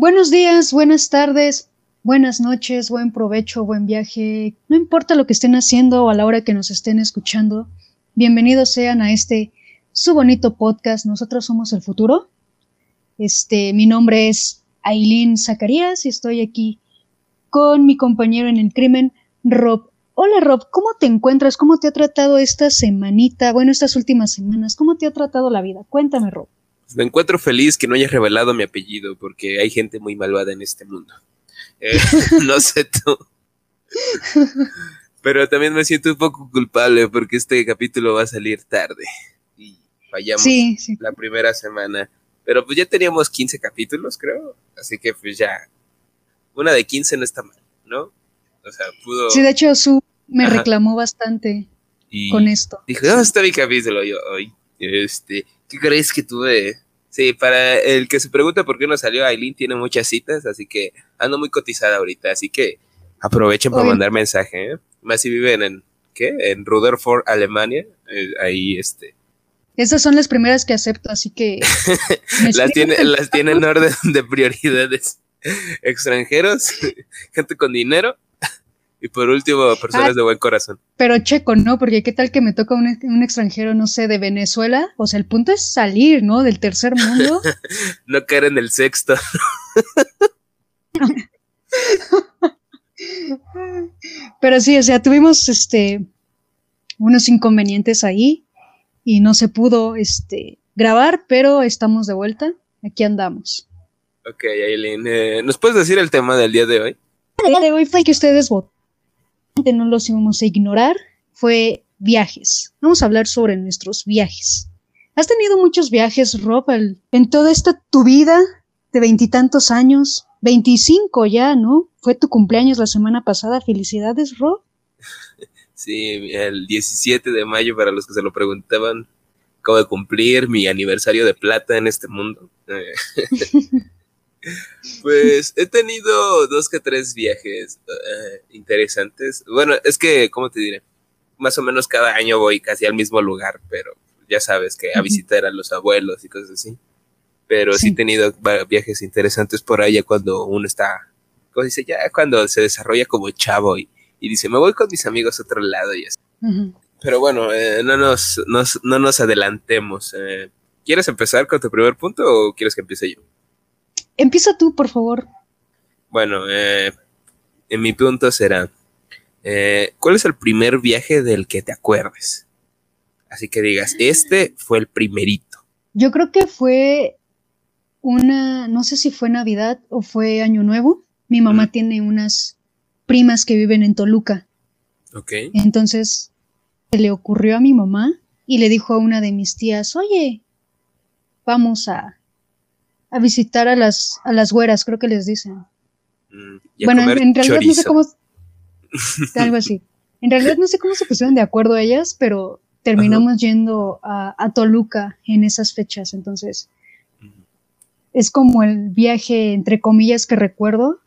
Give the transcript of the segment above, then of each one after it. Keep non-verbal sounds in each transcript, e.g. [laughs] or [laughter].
Buenos días, buenas tardes, buenas noches, buen provecho, buen viaje. No importa lo que estén haciendo o a la hora que nos estén escuchando, bienvenidos sean a este su bonito podcast. Nosotros somos el futuro. Este, mi nombre es Aileen Zacarías y estoy aquí con mi compañero en el crimen, Rob. Hola Rob, ¿cómo te encuentras? ¿Cómo te ha tratado esta semanita? Bueno, estas últimas semanas, ¿cómo te ha tratado la vida? Cuéntame, Rob. Me encuentro feliz que no hayas revelado mi apellido, porque hay gente muy malvada en este mundo. Eh, [laughs] no sé tú. Pero también me siento un poco culpable porque este capítulo va a salir tarde. Y fallamos la primera semana. Pero pues ya teníamos 15 capítulos, creo. Así que pues ya. Una de 15 no está mal, ¿no? O sea, pudo. Sí, de hecho, Su me reclamó bastante con esto. Dijo, ¿dónde está mi capítulo? Yo, hoy. Este, ¿qué crees que tuve? Sí, para el que se pregunta por qué no salió, Aileen tiene muchas citas, así que ando muy cotizada ahorita, así que aprovechen para mandar mensaje, ¿eh? Más si viven en, ¿qué? En Rutherford, Alemania, eh, ahí este. Esas son las primeras que acepto, así que... [laughs] las, tiene, las tienen en orden de prioridades. Extranjeros, [laughs] gente con dinero y por último, personas de buen corazón. Pero checo, ¿no? Porque qué tal que me toca un, un, extranjero, no sé, de Venezuela. O sea, el punto es salir, ¿no? Del tercer mundo. [laughs] no caer en el sexto. [laughs] Pero sí, o sea, tuvimos este unos inconvenientes ahí y no se pudo este grabar, pero estamos de vuelta. Aquí andamos. Ok, Aileen, eh, ¿nos puedes decir el tema del día de hoy? El día de hoy fue que ustedes votaron no los íbamos a ignorar, fue viajes. Vamos a hablar sobre nuestros viajes. ¿Has tenido muchos viajes, Rob, en toda esta tu vida de veintitantos años? Veinticinco ya, ¿no? Fue tu cumpleaños la semana pasada. Felicidades, Rob. Sí, el 17 de mayo, para los que se lo preguntaban, acabo de cumplir mi aniversario de plata en este mundo. [laughs] Pues he tenido dos que tres viajes eh, interesantes. Bueno, es que, ¿cómo te diré? Más o menos cada año voy casi al mismo lugar, pero ya sabes que a visitar a los abuelos y cosas así. Pero sí, he tenido viajes interesantes por allá cuando uno está, ¿cómo dice? Ya cuando se desarrolla como chavo y, dice, me voy con mis amigos a otro lado y así. Pero bueno, eh, no, nos, no nos adelantemos. Eh. ¿Quieres empezar con tu primer punto o quieres que empiece yo? Empieza tú, por favor. Bueno, eh, en mi punto será, eh, ¿cuál es el primer viaje del que te acuerdes? Así que digas, este fue el primerito. Yo creo que fue una, no sé si fue Navidad o fue Año Nuevo. Mi mamá tiene unas primas que viven en Toluca. Ok. Entonces, se le ocurrió a mi mamá y le dijo a una de mis tías, oye, vamos a, a visitar a las, a las güeras, creo que les dicen. Mm, bueno, en, realidad no sé cómo. [laughs] algo así. En realidad no sé cómo se pusieron de acuerdo ellas, pero terminamos yendo a, Toluca en esas fechas. Entonces, es como el viaje, entre comillas, que recuerdo.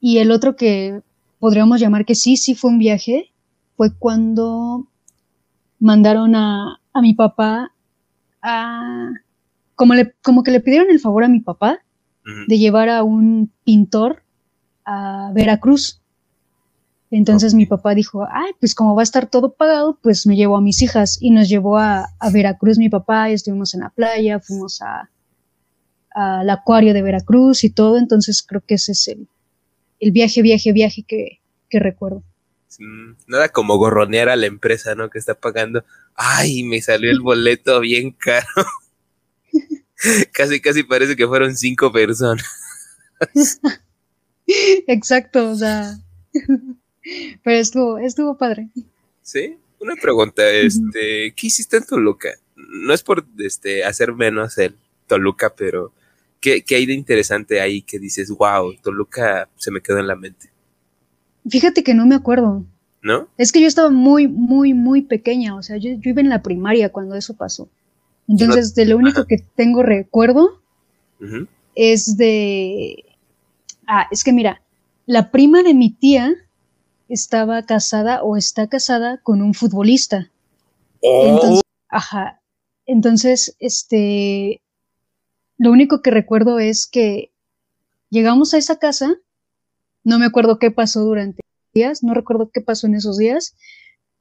Y el otro que podríamos llamar que sí, sí fue un viaje, fue cuando mandaron a, a mi papá a, como, le, como que le pidieron el favor a mi papá de llevar a un pintor a Veracruz. Entonces mi papá dijo, ay, pues como va a estar todo pagado, pues me llevo a mis hijas y nos llevó a, Veracruz mi papá y estuvimos en la playa, fuimos a, al acuario de Veracruz y todo, entonces creo que ese es el, el viaje, viaje, viaje que, que recuerdo. Nada como gorronear a la empresa, ¿no? Que está pagando. Ay, me salió el boleto bien caro. [laughs] [laughs] casi, casi parece que fueron cinco personas. [laughs] Exacto, o sea. [laughs] Pero estuvo, estuvo padre. Sí, una pregunta, este, ¿qué hiciste en Toluca? No es por este hacer menos el Toluca, pero ¿qué, ¿qué, hay de interesante ahí que dices, wow, Toluca se me quedó en la mente? Fíjate que no me acuerdo. ¿No? Es que yo estaba muy, muy, muy pequeña, o sea, yo, yo iba en la primaria cuando eso pasó. Entonces, de lo único que tengo recuerdo es de... Ah, es que mira, la prima de mi tía estaba casada o está casada con un futbolista. Oh. Entonces, ajá. Entonces, este, lo único que recuerdo es que llegamos a esa casa, no me acuerdo qué pasó durante días, no recuerdo qué pasó en esos días,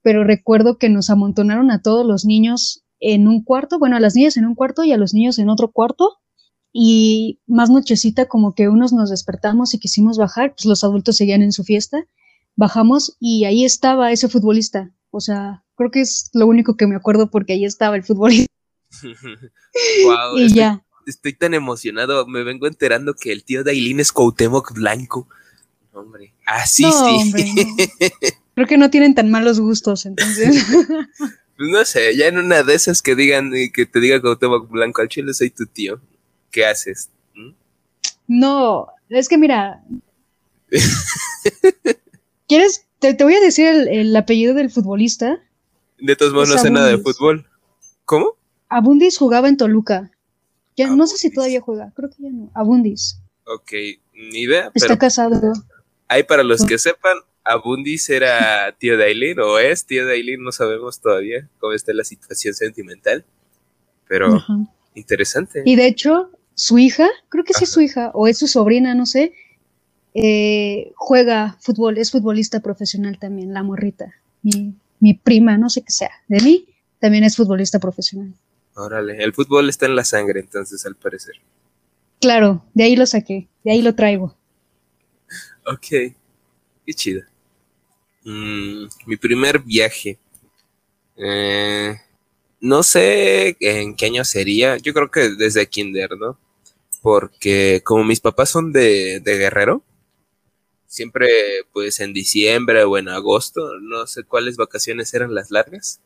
pero recuerdo que nos amontonaron a todos los niños en un cuarto, bueno, a las niñas en un cuarto y a los niños en otro cuarto. Y más nochecita, como que unos nos despertamos y quisimos bajar, pues los adultos seguían en su fiesta. Bajamos y ahí estaba ese futbolista. O sea, creo que es lo único que me acuerdo porque ahí estaba el futbolista. [laughs] wow, y ya. Estoy tan emocionado. Me vengo enterando que el tío de Aileen es Cuauhtémoc Blanco. Hombre, así sí. [laughs] Creo que no tienen tan malos gustos, entonces. [laughs] pues no sé, ya en una de esas que digan, que te diga Cuauhtémoc Blanco al chile soy tu tío. ¿Qué haces? ¿Mm? No, es que mira. [laughs] ¿Quieres? Te, voy a decir el, apellido del futbolista. De todos modos, no sé nada de fútbol. ¿Cómo? Abundis jugaba en Toluca. Ya no sé si todavía juega, creo que ya no. Abundis. Ok, ni idea. Está casado. Hay para los que sepan, Abundis era tío de Aileen o es tío de Aileen, no sabemos todavía cómo está la situación sentimental. Pero interesante. Y de hecho, su hija, creo que sí es su hija, o es su sobrina, no sé, eh, juega fútbol, es futbolista profesional también, la morrita. Mi, mi prima, no sé qué sea, de mí, también es futbolista profesional. Órale, el fútbol está en la sangre entonces, al parecer. Claro, de ahí lo saqué, de ahí lo traigo. Ok, qué chido. Mm, mi primer viaje. Eh, no sé en qué año sería. Yo creo que desde kinder, ¿no? Porque como mis papás son de, de Guerrero, siempre pues en diciembre o en agosto, no sé cuáles vacaciones eran las largas.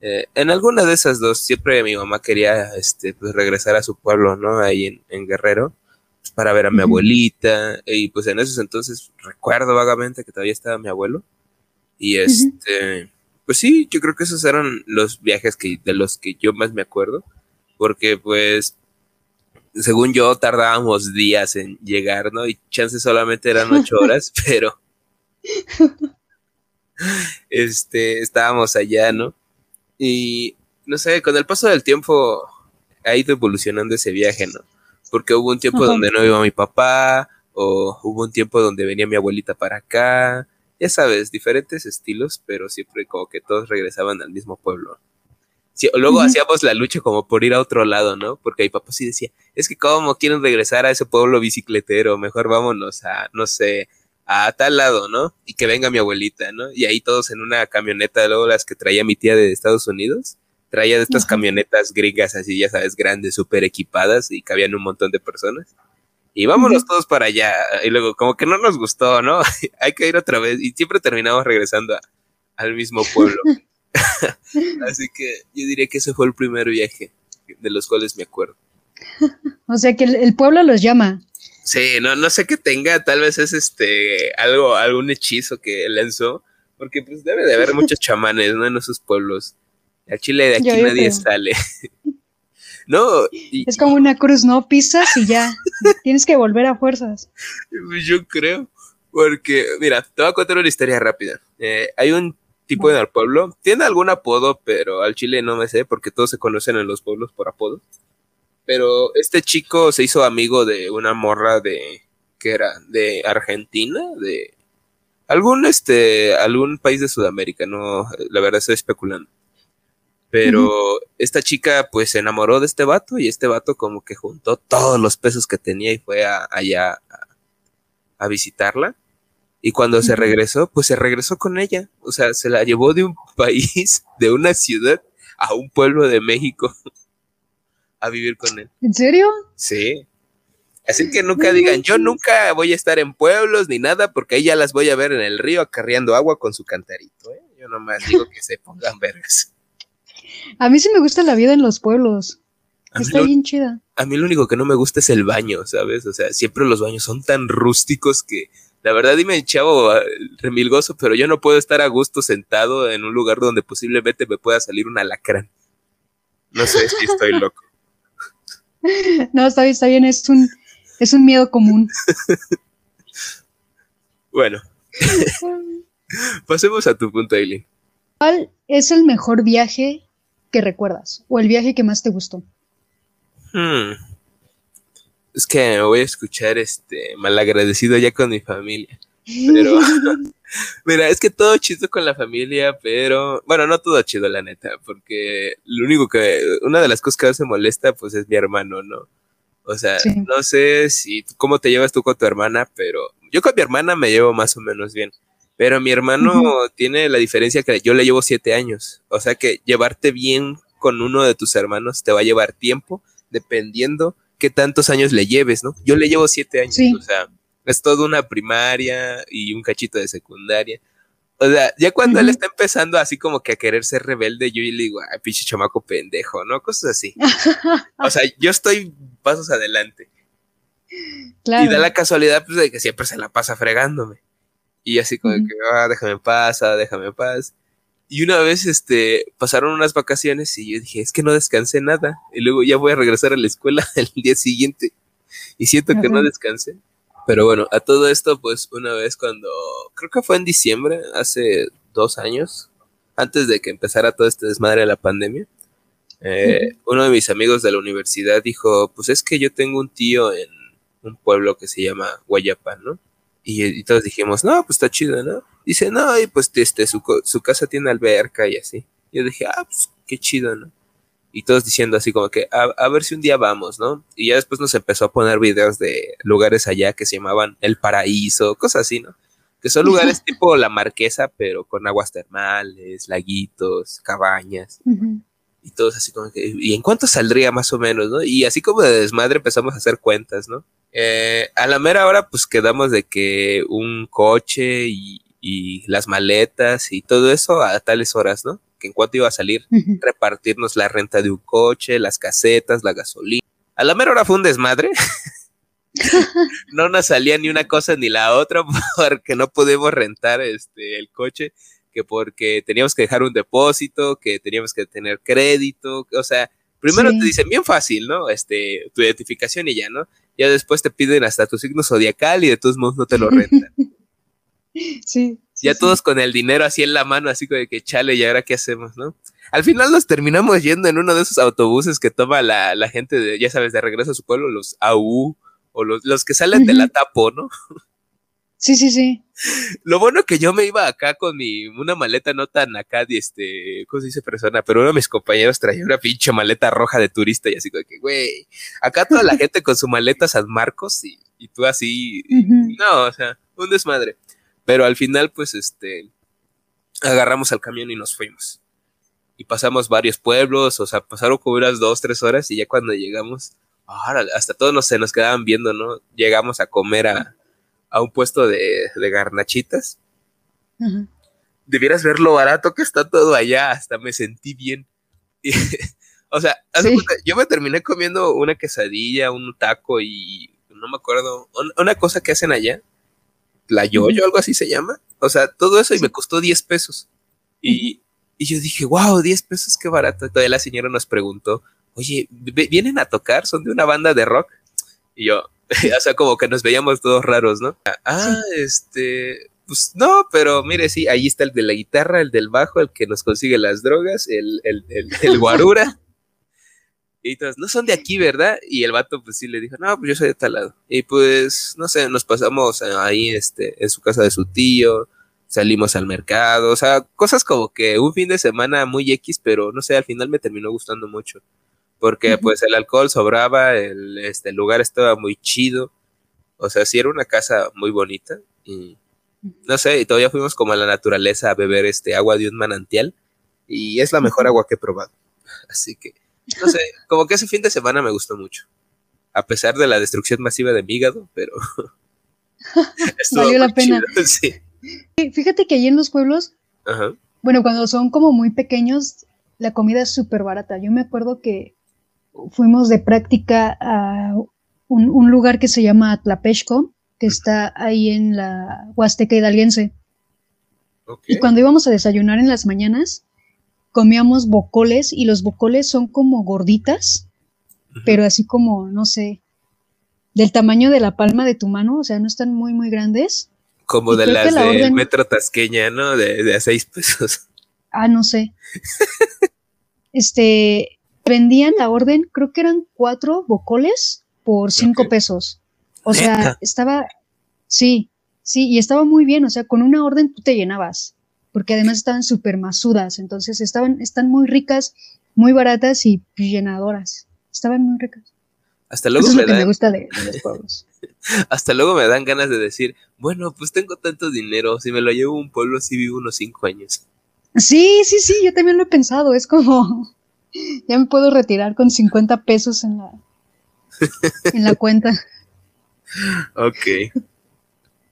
Eh, en alguna de esas dos, siempre mi mamá quería este, pues, regresar a su pueblo, ¿no? Ahí en, Guerrero, pues, para ver a mi abuelita. Y pues en esos entonces recuerdo vagamente que todavía estaba mi abuelo. Y este, pues sí, yo creo que esos eran los viajes que, de los que yo más me acuerdo. Porque pues, según yo, tardábamos días en llegar, ¿no? Y chances solamente eran ocho [laughs] horas, pero este, estábamos allá, ¿no? Y no sé, con el paso del tiempo ha ido evolucionando ese viaje, ¿no? Porque hubo un tiempo donde no iba mi papá, o hubo un tiempo donde venía mi abuelita para acá, ya sabes, diferentes estilos, pero siempre como que todos regresaban al mismo pueblo. luego hacíamos la lucha como por ir a otro lado, ¿no? Porque mi papá sí decía, es que cómo quieren regresar a ese pueblo bicicletero, mejor vámonos a, no sé, a tal lado, ¿no? Y que venga mi abuelita, ¿no? Y ahí todos en una camioneta, luego las que traía mi tía de Estados Unidos, traía de estas camionetas gringas así, ya sabes, grandes, súper equipadas y cabían un montón de personas. Y vámonos todos para allá. Y luego, como que no nos gustó, ¿no? [laughs] Hay que ir otra vez. Y siempre terminamos regresando al mismo pueblo. [laughs] así que yo diría que ese fue el primer viaje de los cuales me acuerdo. [laughs] o sea que el pueblo los llama. Sí, no, no sé qué tenga, tal vez es este algo, algún hechizo que lanzó, porque pues debe de haber muchos chamanes, ¿no? En esos pueblos. A Chile de aquí nadie sale. [laughs] no. es como una cruz, ¿no? Pisas y ya. [laughs] Tienes que volver a fuerzas. Yo creo. Porque, mira, te voy a contar una historia rápida. Eh, hay un tipo en el pueblo, tiene algún apodo, pero al Chile no me sé, porque todos se conocen en los pueblos por apodo. Pero este chico se hizo amigo de una morra de que era de Argentina, de algún este algún país de Sudamérica, no, la verdad estoy especulando. Pero esta chica pues se enamoró de este vato y este vato como que juntó todos los pesos que tenía y fue allá a, visitarla. Y cuando se regresó, pues se regresó con ella. O sea, se la llevó de un [laughs] país, de una ciudad, a un pueblo de México [laughs] a vivir con él. ¿En serio? Sí. Así que nunca digan, yo nunca voy a estar en pueblos ni nada, porque ahí ya las voy a ver en el río acarreando agua con su cantarito. ¿eh? Yo nomás digo que se pongan [laughs] vergas. A mí sí me gusta la vida en los pueblos. Está bien chida. A mí lo único que no me gusta es el baño, ¿sabes? O sea, siempre los baños son tan rústicos que, la verdad, dime, chavo, remilgoso, pero yo no puedo estar a gusto sentado en un lugar donde posiblemente me pueda salir un alacrán. No sé si estoy [laughs] loco. No, está bien, está bien, es un, es un miedo común. [laughs] bueno. [laughs] Pasemos a tu punto, Aileen. ¿Cuál es el mejor viaje que recuerdas? ¿O el viaje que más te gustó? Hmm. es que me voy a escuchar este malagradecido ya con mi familia. Pero, [laughs] mira, es que todo chido con la familia, pero, bueno, no todo chido, la neta, porque lo único que, una de las cosas que más me molesta, pues es mi hermano, ¿no? O sea, no sé si, cómo te llevas tú con tu hermana, pero yo con mi hermana me llevo más o menos bien. Pero mi hermano tiene la diferencia que yo le llevo siete años. O sea que llevarte bien con uno de tus hermanos te va a llevar tiempo, dependiendo qué tantos años le lleves, ¿no? Yo le llevo siete años, o sea, es toda una primaria y un cachito de secundaria. O sea, ya cuando él está empezando así como que a querer ser rebelde, yo le digo, ay, pinche chamaco pendejo, ¿no? Cosas así. [laughs] o sea, yo estoy pasos adelante. Claro. Y da la casualidad pues, de que siempre se la pasa fregándome. Y así como que, ah, déjame en paz, ah, déjame en paz. Y una vez, este, pasaron unas vacaciones y yo dije, es que no descansé nada. Y luego ya voy a regresar a la escuela [laughs] el día siguiente. Y siento que no descansé. Pero bueno, a todo esto, pues una vez cuando, creo que fue en diciembre, hace dos años, antes de que empezara todo este desmadre de la pandemia, eh, uno de mis amigos de la universidad dijo, pues es que yo tengo un tío en un pueblo que se llama Guayapa, ¿no? Y, todos dijimos, no, pues está chido, ¿no? Dice, no, y pues este, su, su casa tiene alberca y así. Yo dije, ah, pues qué chido, ¿no? y todos diciendo así como que a, ver si un día vamos, ¿no? Y ya después nos empezó a poner videos de lugares allá que se llamaban El Paraíso, cosas así, ¿no? Que son lugares [laughs] tipo La Marquesa, pero con aguas termales, laguitos, cabañas. Y todos así como que, ¿y en cuánto saldría más o menos, no? Y así como de desmadre empezamos a hacer cuentas, ¿no? Eh, a la mera hora pues quedamos de que un coche y, y las maletas y todo eso a tales horas, ¿no? que en cuanto iba a salir, repartirnos la renta de un coche, las casetas, la gasolina. A la mera hora fue un desmadre. [laughs] no nos salía ni una cosa ni la otra [laughs] porque no pudimos rentar este el coche, que porque teníamos que dejar un depósito, que teníamos que tener crédito, o sea, primero te dicen bien fácil, ¿no? Este, tu identificación y ya, ¿no? Ya después te piden hasta tu signo zodiacal y de todos modos no te lo rentan. [laughs] Sí ya todos con el dinero así en la mano, así como de que chale, ¿y ahora qué hacemos, no? Al final nos terminamos yendo en uno de esos autobuses que toma la, la gente, de, ya sabes, de regreso a su pueblo, los AU, o los, los que salen de la tapo, ¿no? [laughs] Sí, sí, sí. Lo bueno que yo me iba acá con mi, una maleta no tan acá, de este, ¿cómo se dice persona? Pero uno de mis compañeros traía una pinche maleta roja de turista y así como que, güey, acá toda la gente con su maleta San Marcos y, y tú así, no, o sea, un desmadre. Pero al final, pues, este, agarramos al camión y nos fuimos. Y pasamos varios pueblos, o sea, pasaron como unas dos, tres horas y ya cuando llegamos, hasta todos nos, se nos quedaban viendo, ¿no? Llegamos a comer a, a un puesto de, de garnachitas. Debieras ver lo barato que está todo allá, hasta me sentí bien. [laughs] o sea, yo me terminé comiendo una quesadilla, un taco y no me acuerdo, una cosa que hacen allá, la yoyo, algo así se llama. O sea, todo eso y me costó 10 pesos. Y, yo dije, wow, 10 pesos, qué barato. Y todavía la señora nos preguntó, oye, ¿vienen a tocar? ¿Son de una banda de rock? Y yo, [laughs] o sea, como que nos veíamos todos raros, ¿no? Ah, este, pues no, pero mire, sí, ahí está el de la guitarra, el del bajo, el que nos consigue las drogas, el, el, el, el [laughs] guarura. Y todos, no son de aquí, ¿verdad? Y el vato, pues sí le dijo, no, pues yo soy de tal lado. Y pues, no sé, nos pasamos ahí, este, en su casa de su tío, salimos al mercado, o sea, cosas como que un fin de semana muy X, pero no sé, al final me terminó gustando mucho. Porque, pues, el alcohol sobraba, el, este, el lugar estaba muy chido. O sea, sí era una casa muy bonita. Y, no sé, y todavía fuimos como a la naturaleza a beber este agua de un manantial. Y es la mejor agua que he probado. [laughs] Así que no sé, como que ese fin de semana me gustó mucho. A pesar de la destrucción masiva de mi hígado, pero. [laughs] Valió la pena. [laughs] sí. Fíjate que allí en los pueblos, bueno, cuando son como muy pequeños, la comida es súper barata. Yo me acuerdo que fuimos de práctica a un, lugar que se llama Tlapeshco, que está ahí en la Huasteca Hidalguense. Y cuando íbamos a desayunar en las mañanas, comíamos bocoles y los bocoles son como gorditas, pero así como, no sé, del tamaño de la palma de tu mano, o sea, no están muy, muy grandes. Como de las de metro tasqueña, ¿no? De, de a seis pesos. Ah, no sé. [laughs] este, vendían la orden, creo que eran cuatro bocoles por cinco pesos. O sea, estaba, sí, sí, y estaba muy bien, o sea, con una orden tú te llenabas, porque además estaban súper masudas, entonces estaban, están muy ricas, muy baratas y llenadoras. Estaban muy ricas. Hasta luego Eso es me lo que dan, me gusta de, de los pueblos. [laughs] hasta luego me dan ganas de decir, bueno, pues tengo tanto dinero, si me lo llevo a un pueblo, sí vivo unos cinco años. Sí, sí, sí, yo también lo he pensado, es como, ya me puedo retirar con 50 pesos en la, en la cuenta. Ok.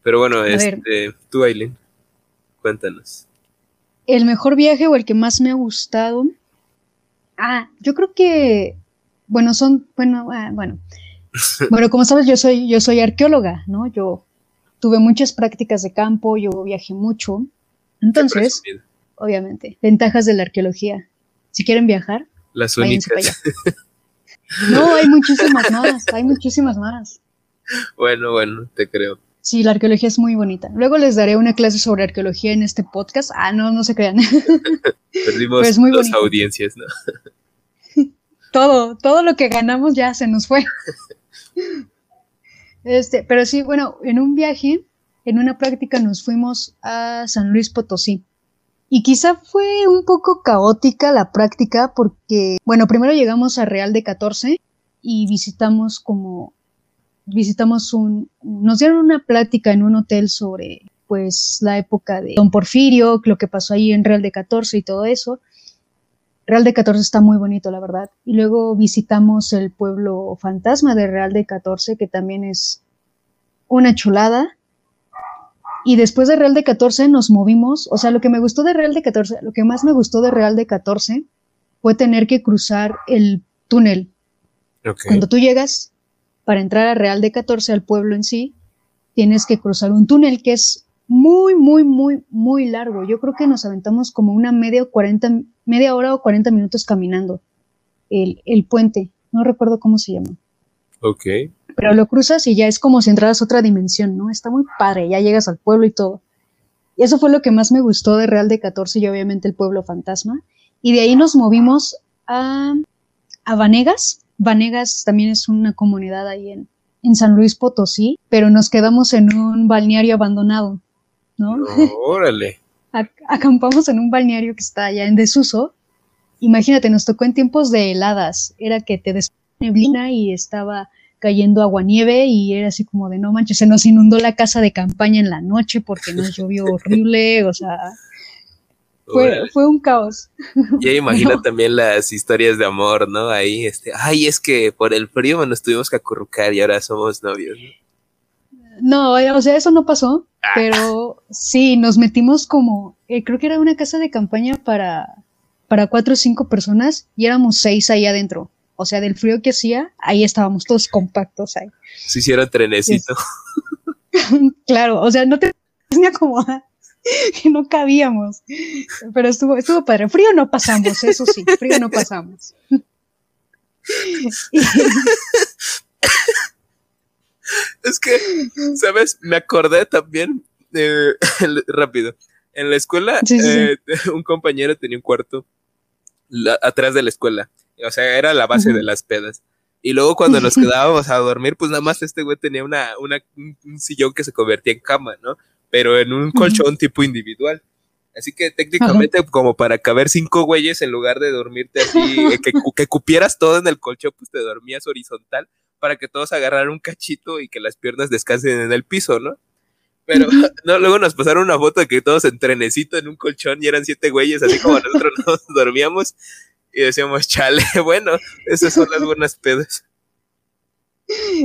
Pero bueno, este, tú, Aileen, cuéntanos. El mejor viaje o el que más me ha gustado. Ah, yo creo que, bueno, son, bueno, ah, bueno. [laughs] Bueno, como sabes, yo soy, yo soy arqueóloga, ¿no? Yo tuve muchas prácticas de campo, yo viajé mucho. Entonces, obviamente, ventajas de la arqueología. Si quieren viajar, Las únicas. [laughs] No, hay muchísimas más, hay muchísimas más. Bueno, bueno, te creo. Sí, la arqueología es muy bonita. Luego les daré una clase sobre arqueología en este podcast. Ah, no, no se crean. [laughs] Perdimos dos bonito. audiencias, ¿no? [laughs] todo, todo lo que ganamos ya se nos fue. Este, pero sí, bueno, en un viaje, en una práctica nos fuimos a San Luis Potosí. Y quizá fue un poco caótica la práctica porque, bueno, primero llegamos a Real de 14 y visitamos como, visitamos un, nos dieron una plática en un hotel sobre, pues, la época de Don Porfirio, lo que pasó ahí en Real de 14 y todo eso. Real de 14 está muy bonito, la verdad. Y luego visitamos el pueblo fantasma de Real de 14, que también es una chulada. Y después de Real de 14 nos movimos, o sea, lo que me gustó de Real de 14, lo que más me gustó de Real de 14 fue tener que cruzar el túnel. Cuando tú llegas para entrar a Real de 14, al pueblo en sí, tienes que cruzar un túnel que es muy, muy, muy, muy largo. Yo creo que nos aventamos como una media, o 40, media hora o 40 minutos caminando el, el puente. No recuerdo cómo se llama. Ok. Pero lo cruzas y ya es como si entraras a otra dimensión, ¿no? Está muy padre, ya llegas al pueblo y todo. Y eso fue lo que más me gustó de Real de 14 y obviamente el pueblo fantasma. Y de ahí nos movimos a, a Vanegas. Vanegas también es una comunidad ahí en, en San Luis Potosí, pero nos quedamos en un balneario abandonado, ¿no? [laughs] Órale. Ac- acampamos en un balneario que está allá en desuso. Imagínate, nos tocó en tiempos de heladas. Era que te des neblina y estaba cayendo aguanieve y era así como de no manches, se nos inundó la casa de campaña en la noche porque nos [laughs] llovió horrible, o sea, fue, fue un caos. [laughs] Ya imagino No. también las historias de amor, ¿no? Ahí, este, ay, es que por el frío nos tuvimos que acurrucar y ahora somos novios. ¿no? No, o sea, eso no pasó, Ah. pero sí, nos metimos como, eh, creo que era una casa de campaña para, para cuatro o cinco personas y éramos seis ahí adentro. O sea, del frío que hacía, ahí estábamos todos compactos ahí. Se hicieron trenecito. [laughs] Claro, o sea, no te [laughs] ni acomodar, no cabíamos. Pero estuvo, estuvo padre. Frío no pasamos, eso sí, frío no pasamos. [laughs] Es que, ¿sabes? Me acordé también, eh, rápido. En la escuela, Sí, sí, sí. eh, un compañero tenía un cuarto la- atrás de la escuela. O sea, era la base de las pedas. Y luego cuando nos [laughs] quedábamos a dormir, pues nada más este güey tenía una, una, un, sillón que se convertía en cama, ¿no? Pero en un colchón tipo individual. Así que técnicamente como para caber cinco güeyes en lugar de dormirte así, eh, que, que cupieras todo en el colchón, pues te dormías horizontal para que todos agarraran un cachito y que las piernas descansen en el piso, ¿no? Pero [laughs] no, luego nos pasaron una foto de que todos en trenecito en un colchón y eran siete güeyes, así como nosotros [laughs] nos dormíamos y decíamos, chale, [laughs] bueno, esas son las buenas pedas.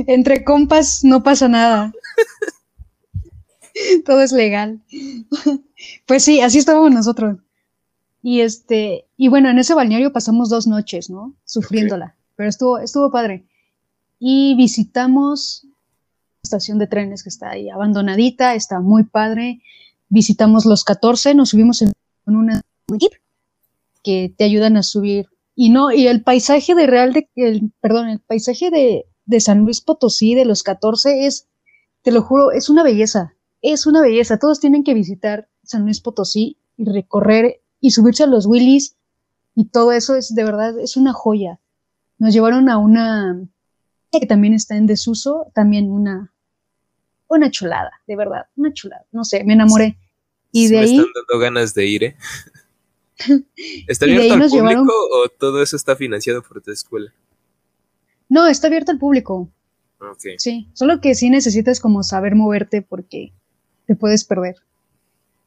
Entre compas no pasa nada. Todo es legal. Pues sí, así estábamos nosotros. Y este, y bueno, en ese balneario pasamos dos noches, ¿no? Sufriéndola. Pero estuvo, estuvo padre. Y visitamos la estación de trenes que está ahí abandonadita, está muy padre. Visitamos los 14, nos subimos en una jeep que te ayudan a subir. Y no, y el paisaje de Real de, el, perdón, el paisaje de, de San Luis Potosí de los 14 es, te lo juro, es una belleza, es una belleza. Todos tienen que visitar San Luis Potosí y recorrer y subirse a los Willys y todo eso es de verdad, es una joya. Nos llevaron a una, que también está en desuso, también una, una chulada, de verdad, una chulada. No sé, me enamoré. Y de me ahí. están dando ganas de ir, ¿eh? ¿Está abierto al público llevaron- o todo eso está financiado por tu escuela? No, está abierto al público. Sí, solo que sí necesitas como saber moverte porque te puedes perder.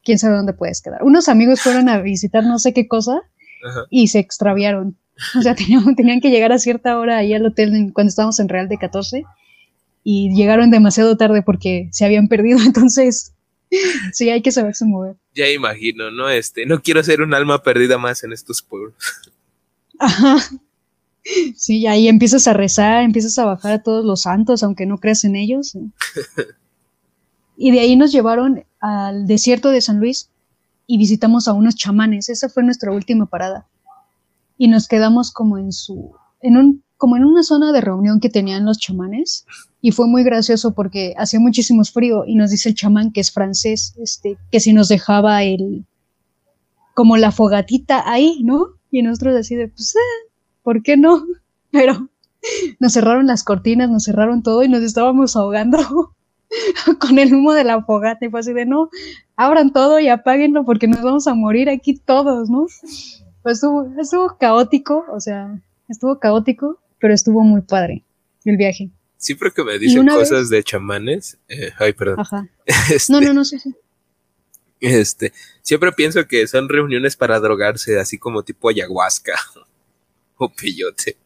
Quién sabe dónde puedes quedar. Unos amigos fueron a visitar no sé qué cosa Ajá. y se extraviaron. O sea, [laughs] tenían, tenían que llegar a cierta hora ahí al hotel en- cuando estábamos en Real de 14 y llegaron demasiado tarde porque se habían perdido. [laughs] Entonces, sí, hay que saberse mover. Ya imagino, ¿no? Este, no quiero ser un alma perdida más en estos pueblos. [laughs] Ajá. Sí, ahí empiezas a rezar, empiezas a bajar a todos los santos, aunque no creas en ellos. ¿eh? [laughs] Y de ahí nos llevaron al desierto de San Luis y visitamos a unos chamanes. Esa fue nuestra última parada. Y nos quedamos como en su, en un, como en una zona de reunión que tenían los chamanes. Y fue muy gracioso porque hacía muchísimo frío y nos dice el chamán que es francés, este, que si nos dejaba el, como la fogatita ahí, ¿no? Y nosotros así de, pues, eh, ¿por qué no? [laughs] Pero nos cerraron las cortinas, nos cerraron todo y nos estábamos ahogando [laughs] con el humo de la fogata. Y fue así de, no, abran todo y apáguenlo porque nos vamos a morir aquí todos, ¿no? Pues estuvo, estuvo caótico, o sea, estuvo caótico, pero estuvo muy padre el viaje. Siempre que me dicen cosas de chamanes, eh, ay, perdón. Ajá. [laughs] Este, No, no, no, sí, sí. este, siempre pienso que son reuniones para drogarse, así como tipo ayahuasca [laughs] o peyote.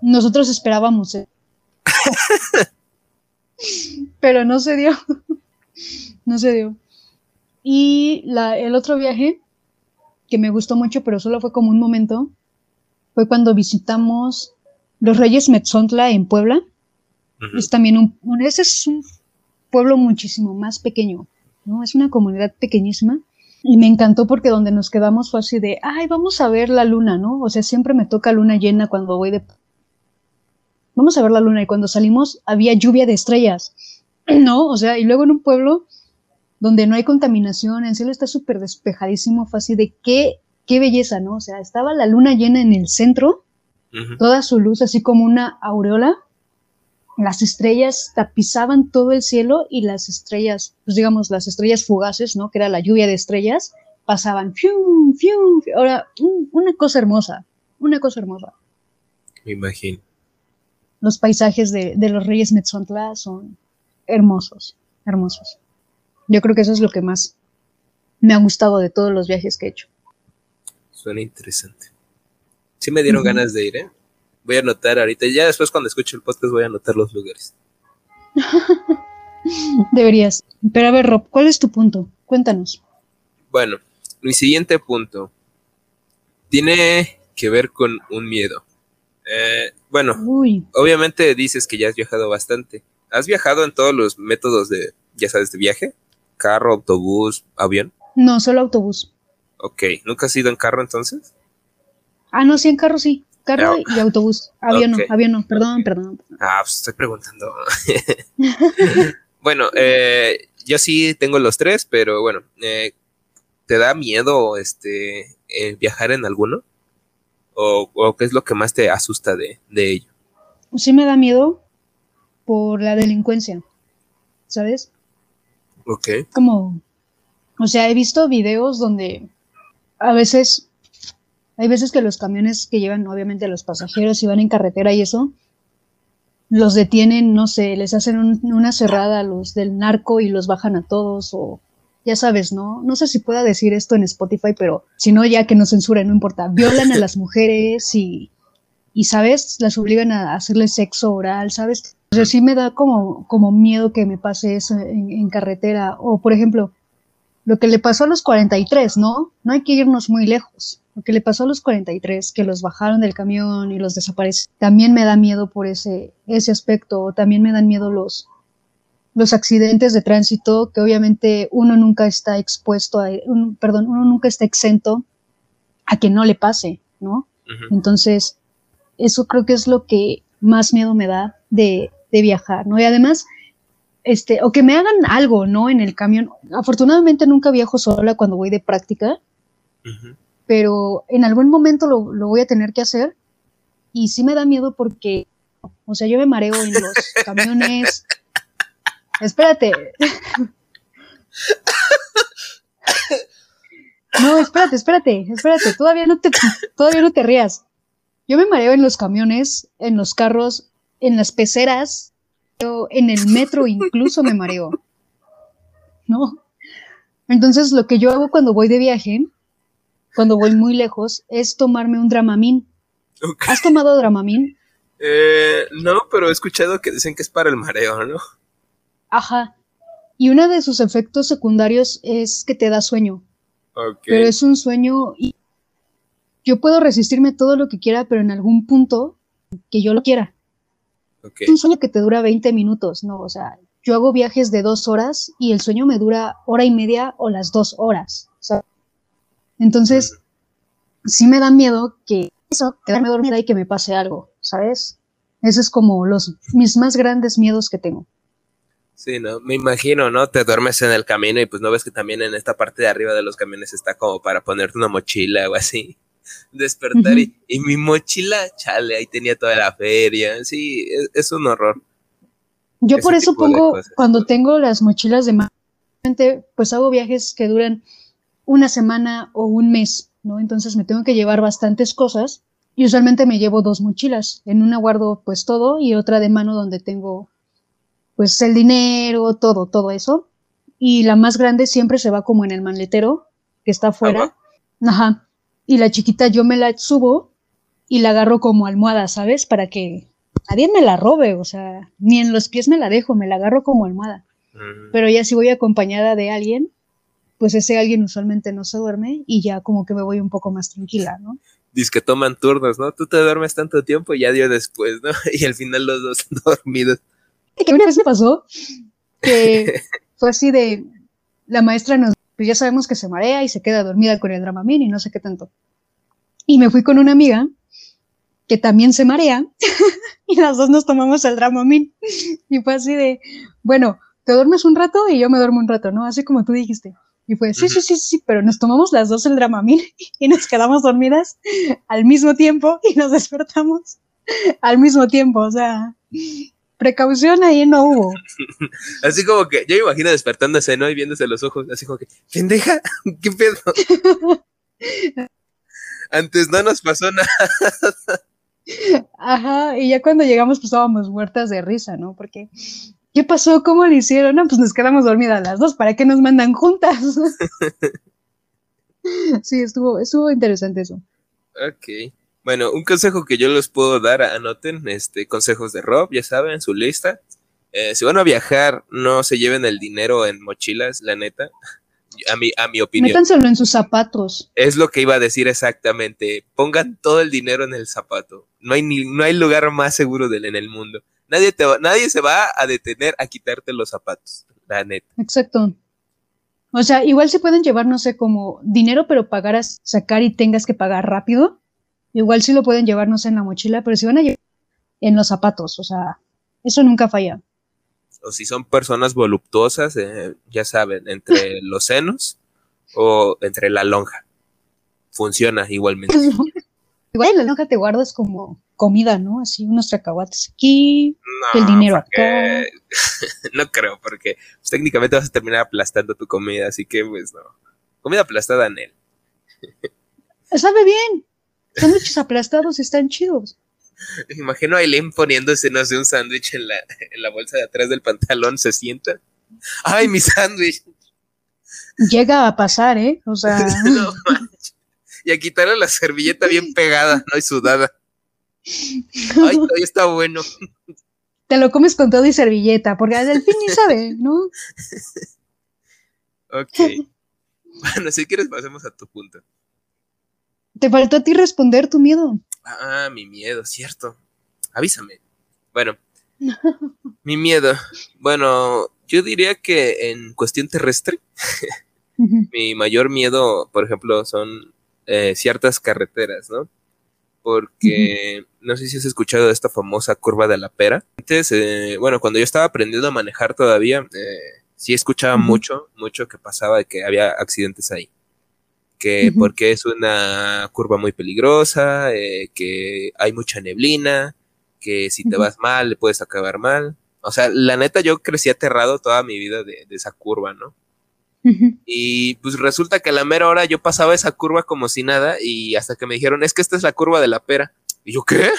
Nosotros esperábamos, ¿eh? pero no se dio. no se dio. Y la, el otro viaje que me gustó mucho, pero solo fue como un momento, fue cuando visitamos los Reyes Metzontla en Puebla. Es también un, un- ese es un pueblo muchísimo más pequeño, ¿no? Es una comunidad pequeñísima. Y me encantó porque donde nos quedamos fue así de, ay, vamos a ver la luna, ¿no? O sea, siempre me toca luna llena cuando voy de... Vamos a ver la luna y cuando salimos había lluvia de estrellas, [clears throat] ¿no? O sea, y luego en un pueblo donde no hay contaminación, el cielo está súper despejadísimo, fue así de qué, qué belleza, ¿no? O sea, estaba la luna llena en el centro Toda su luz así como una aureola. Las estrellas tapizaban todo el cielo y las estrellas, pues digamos, las estrellas fugaces, ¿no? Que era la lluvia de estrellas, pasaban. ¡fium, fium! Ahora, un- una cosa hermosa, una cosa hermosa. Me imagino. Los paisajes de, de los Reyes Metzontla son hermosos, hermosos. Yo creo que eso es lo que más me ha gustado de todos los viajes que he hecho. Suena interesante. Sí me dieron ganas de ir, ¿eh? Voy a anotar ahorita. Ya después cuando escuche el podcast voy a anotar los lugares. [laughs] Deberías. Pero a ver, Rob, ¿cuál es tu punto? Cuéntanos. Bueno, mi siguiente punto tiene que ver con un miedo. Eh, bueno, Uy, obviamente dices que ya has viajado bastante. ¿Has viajado en todos los métodos de, ya sabes, de viaje? Carro, autobús, avión. no, solo autobús. Ok, ¿nunca has ido en carro entonces? Ah, no, sí, en carro sí. Carro y autobús. Avión ok. no, avión no. Perdón, perdón. Ah, pues estoy preguntando. [laughs] bueno, eh, yo sí tengo los tres, pero bueno, eh, ¿te da miedo este eh, viajar en alguno? ¿O, o qué es lo que más te asusta de, de ello? Sí me da miedo por la delincuencia, ¿sabes? Ok. Como, o sea, he visto videos donde a veces, hay veces que los camiones que llevan obviamente a los pasajeros y van en carretera y eso, los detienen, no sé, les hacen un- una cerrada a los del narco y los bajan a todos o ya sabes, ¿no? No sé si pueda decir esto en Spotify, pero si no, ya que no censuren, no importa. Violan a las mujeres y, y, ¿sabes? Las obligan a hacerles sexo oral, ¿sabes? O sí me da como, como miedo que me pase eso en carretera. O, por ejemplo, lo que le pasó a los 43, ¿no? No hay que irnos muy lejos. Lo que le pasó a los 43, que los bajaron del camión y los desaparecieron, también me da miedo por ese, ese aspecto. También me dan miedo los, los accidentes de tránsito, que obviamente uno nunca está expuesto a, un- perdón, uno nunca está exento a que no le pase, ¿no? Entonces, eso creo que es lo que más miedo me da de, de viajar, ¿no? Y además, este, o que me hagan algo, ¿no? En el camión. Afortunadamente nunca viajo sola cuando voy de práctica, pero en algún momento lo, lo voy a tener que hacer. Y sí me da miedo porque, O sea, yo me mareo en los [laughs] camiones. Espérate. No, espérate, espérate, espérate. Todavía no te, todavía no te rías. Yo me mareo en los camiones, en los carros, en las peceras, en el metro incluso me mareo. ¿No? Entonces, lo que yo hago cuando voy de viaje, cuando voy muy lejos, es tomarme un Dramamine. ¿Has tomado Dramamine? Eh, no, pero he escuchado que dicen que es para el mareo, ¿no? Ajá. Y uno de sus efectos secundarios es que te da sueño. Pero es un sueño y yo puedo resistirme todo lo que quiera, pero en algún punto que yo lo quiera. Es un sueño que te dura 20 minutos, ¿no? O sea, yo hago viajes de dos horas y el sueño me dura hora y media o las dos horas. Entonces, sí me da miedo que eso, quedarme dormida y que me pase algo, ¿sabes? Ese es como los, mis más grandes miedos que tengo. Sí, no, me imagino, ¿no? Te duermes en el camino y pues no ves que también en esta parte de arriba de los camiones está como para ponerte una mochila o así. Despertar y, mi mochila, chale, ahí tenía toda la feria. Sí, es, un horror. Yo por eso pongo, cuando tengo las mochilas de mano, pues hago viajes que duran una semana o un mes, ¿no? Entonces me tengo que llevar bastantes cosas y usualmente me llevo dos mochilas. En una guardo pues todo y otra de mano donde tengo pues el dinero, todo, todo eso. Y la más grande siempre se va como en el manletero, que está afuera. Ajá. Y la chiquita yo me la subo y la agarro como almohada, ¿sabes? Para que nadie me la robe, o sea, ni en los pies me la dejo, me la agarro como almohada. Pero ya si voy acompañada de alguien, pues ese alguien usualmente no se duerme y ya como que me voy un poco más tranquila, ¿no? Dice que toman turnos, ¿no? Tú te duermes tanto tiempo y ya dio después, ¿no? [laughs] Y al final los dos [laughs] dormidos que una vez me pasó que [laughs] fue así de, la maestra nos, pues ya sabemos que se marea y se queda dormida con el Dramamine y no sé qué tanto. Y me fui con una amiga que también se marea [laughs] y las dos nos tomamos el Dramamine. Y fue así de, bueno, te duermes un rato y yo me duermo un rato, ¿no? Así como tú dijiste. Y fue, sí, sí, sí, sí, pero nos tomamos las dos el Dramamine [laughs] y nos quedamos dormidas al mismo tiempo y nos despertamos al mismo tiempo, o sea, precaución ahí no hubo. [laughs] así como que yo me imagino despertándose, ¿no? Y viéndose los ojos, así como que, pendeja, [laughs] ¿qué pedo? [laughs] Antes no nos pasó nada. Ajá, y ya cuando llegamos pues estábamos muertas de risa, ¿no? Porque, ¿qué pasó? ¿Cómo lo hicieron? No, pues nos quedamos dormidas las dos, ¿para qué nos mandan juntas? sí, estuvo, estuvo interesante eso. Ok. Bueno, un consejo que yo les puedo dar, anoten, este, consejos de Rob, ya saben, su lista. Eh, si van a viajar, no se lleven el dinero en mochilas, la neta. A mi, a mi opinión. Métanselo en sus zapatos. Es lo que iba a decir exactamente. Pongan todo el dinero en el zapato. No hay, ni, no hay lugar más seguro del, en el mundo. Nadie, te nadie se va a detener a quitarte los zapatos, la neta. Exacto. O sea, igual se pueden llevar, no sé, como dinero, pero pagar sacar y tengas que pagar rápido. Igual sí lo pueden llevarnos en la mochila, pero si van a llevar en los zapatos, o sea, eso nunca falla. O si son personas voluptuosas, eh, ya saben, entre [laughs] los senos o entre la lonja. Funciona igualmente. [laughs] Igual en la lonja te guardas como comida, ¿no? Así unos cacahuates aquí, el dinero acá. [laughs] no creo, porque pues, técnicamente vas a terminar aplastando tu comida, así que pues no. Comida aplastada en él. Sabe bien. Sándwiches aplastados están chidos. [laughs] imagino a Eileen poniéndose, no sé, un sándwich en la, en la bolsa de atrás del pantalón, se sienta. ¡Ay, mi sándwich! Llega a pasar, ¿eh? O sea. [laughs] no, y a quitarle la servilleta bien pegada, ¿no? Y sudada. [laughs] Ay, todavía está bueno. Te lo comes con todo y servilleta, porque al fin ni sabe, ¿no? ok. Bueno, si quieres pasemos a tu punto. Te faltó a ti responder tu miedo. Ah, mi miedo, cierto. Avísame. Bueno, [laughs] mi miedo. Bueno, yo diría que en cuestión terrestre, mi mayor miedo, por ejemplo, son eh, ciertas carreteras, ¿no? Porque no sé si has escuchado de esta famosa curva de la pera. Antes, eh, bueno, cuando yo estaba aprendiendo a manejar todavía, eh, sí escuchaba mucho, mucho que pasaba, que había accidentes ahí que porque es una curva muy peligrosa, eh, que hay mucha neblina, que si te vas mal, le puedes acabar mal. O sea, la neta, yo crecí aterrado toda mi vida de, esa curva, ¿no? Y pues resulta que a la mera hora yo pasaba esa curva como si nada y hasta que me dijeron, es que esta es la curva de la pera. Y yo, ¿qué?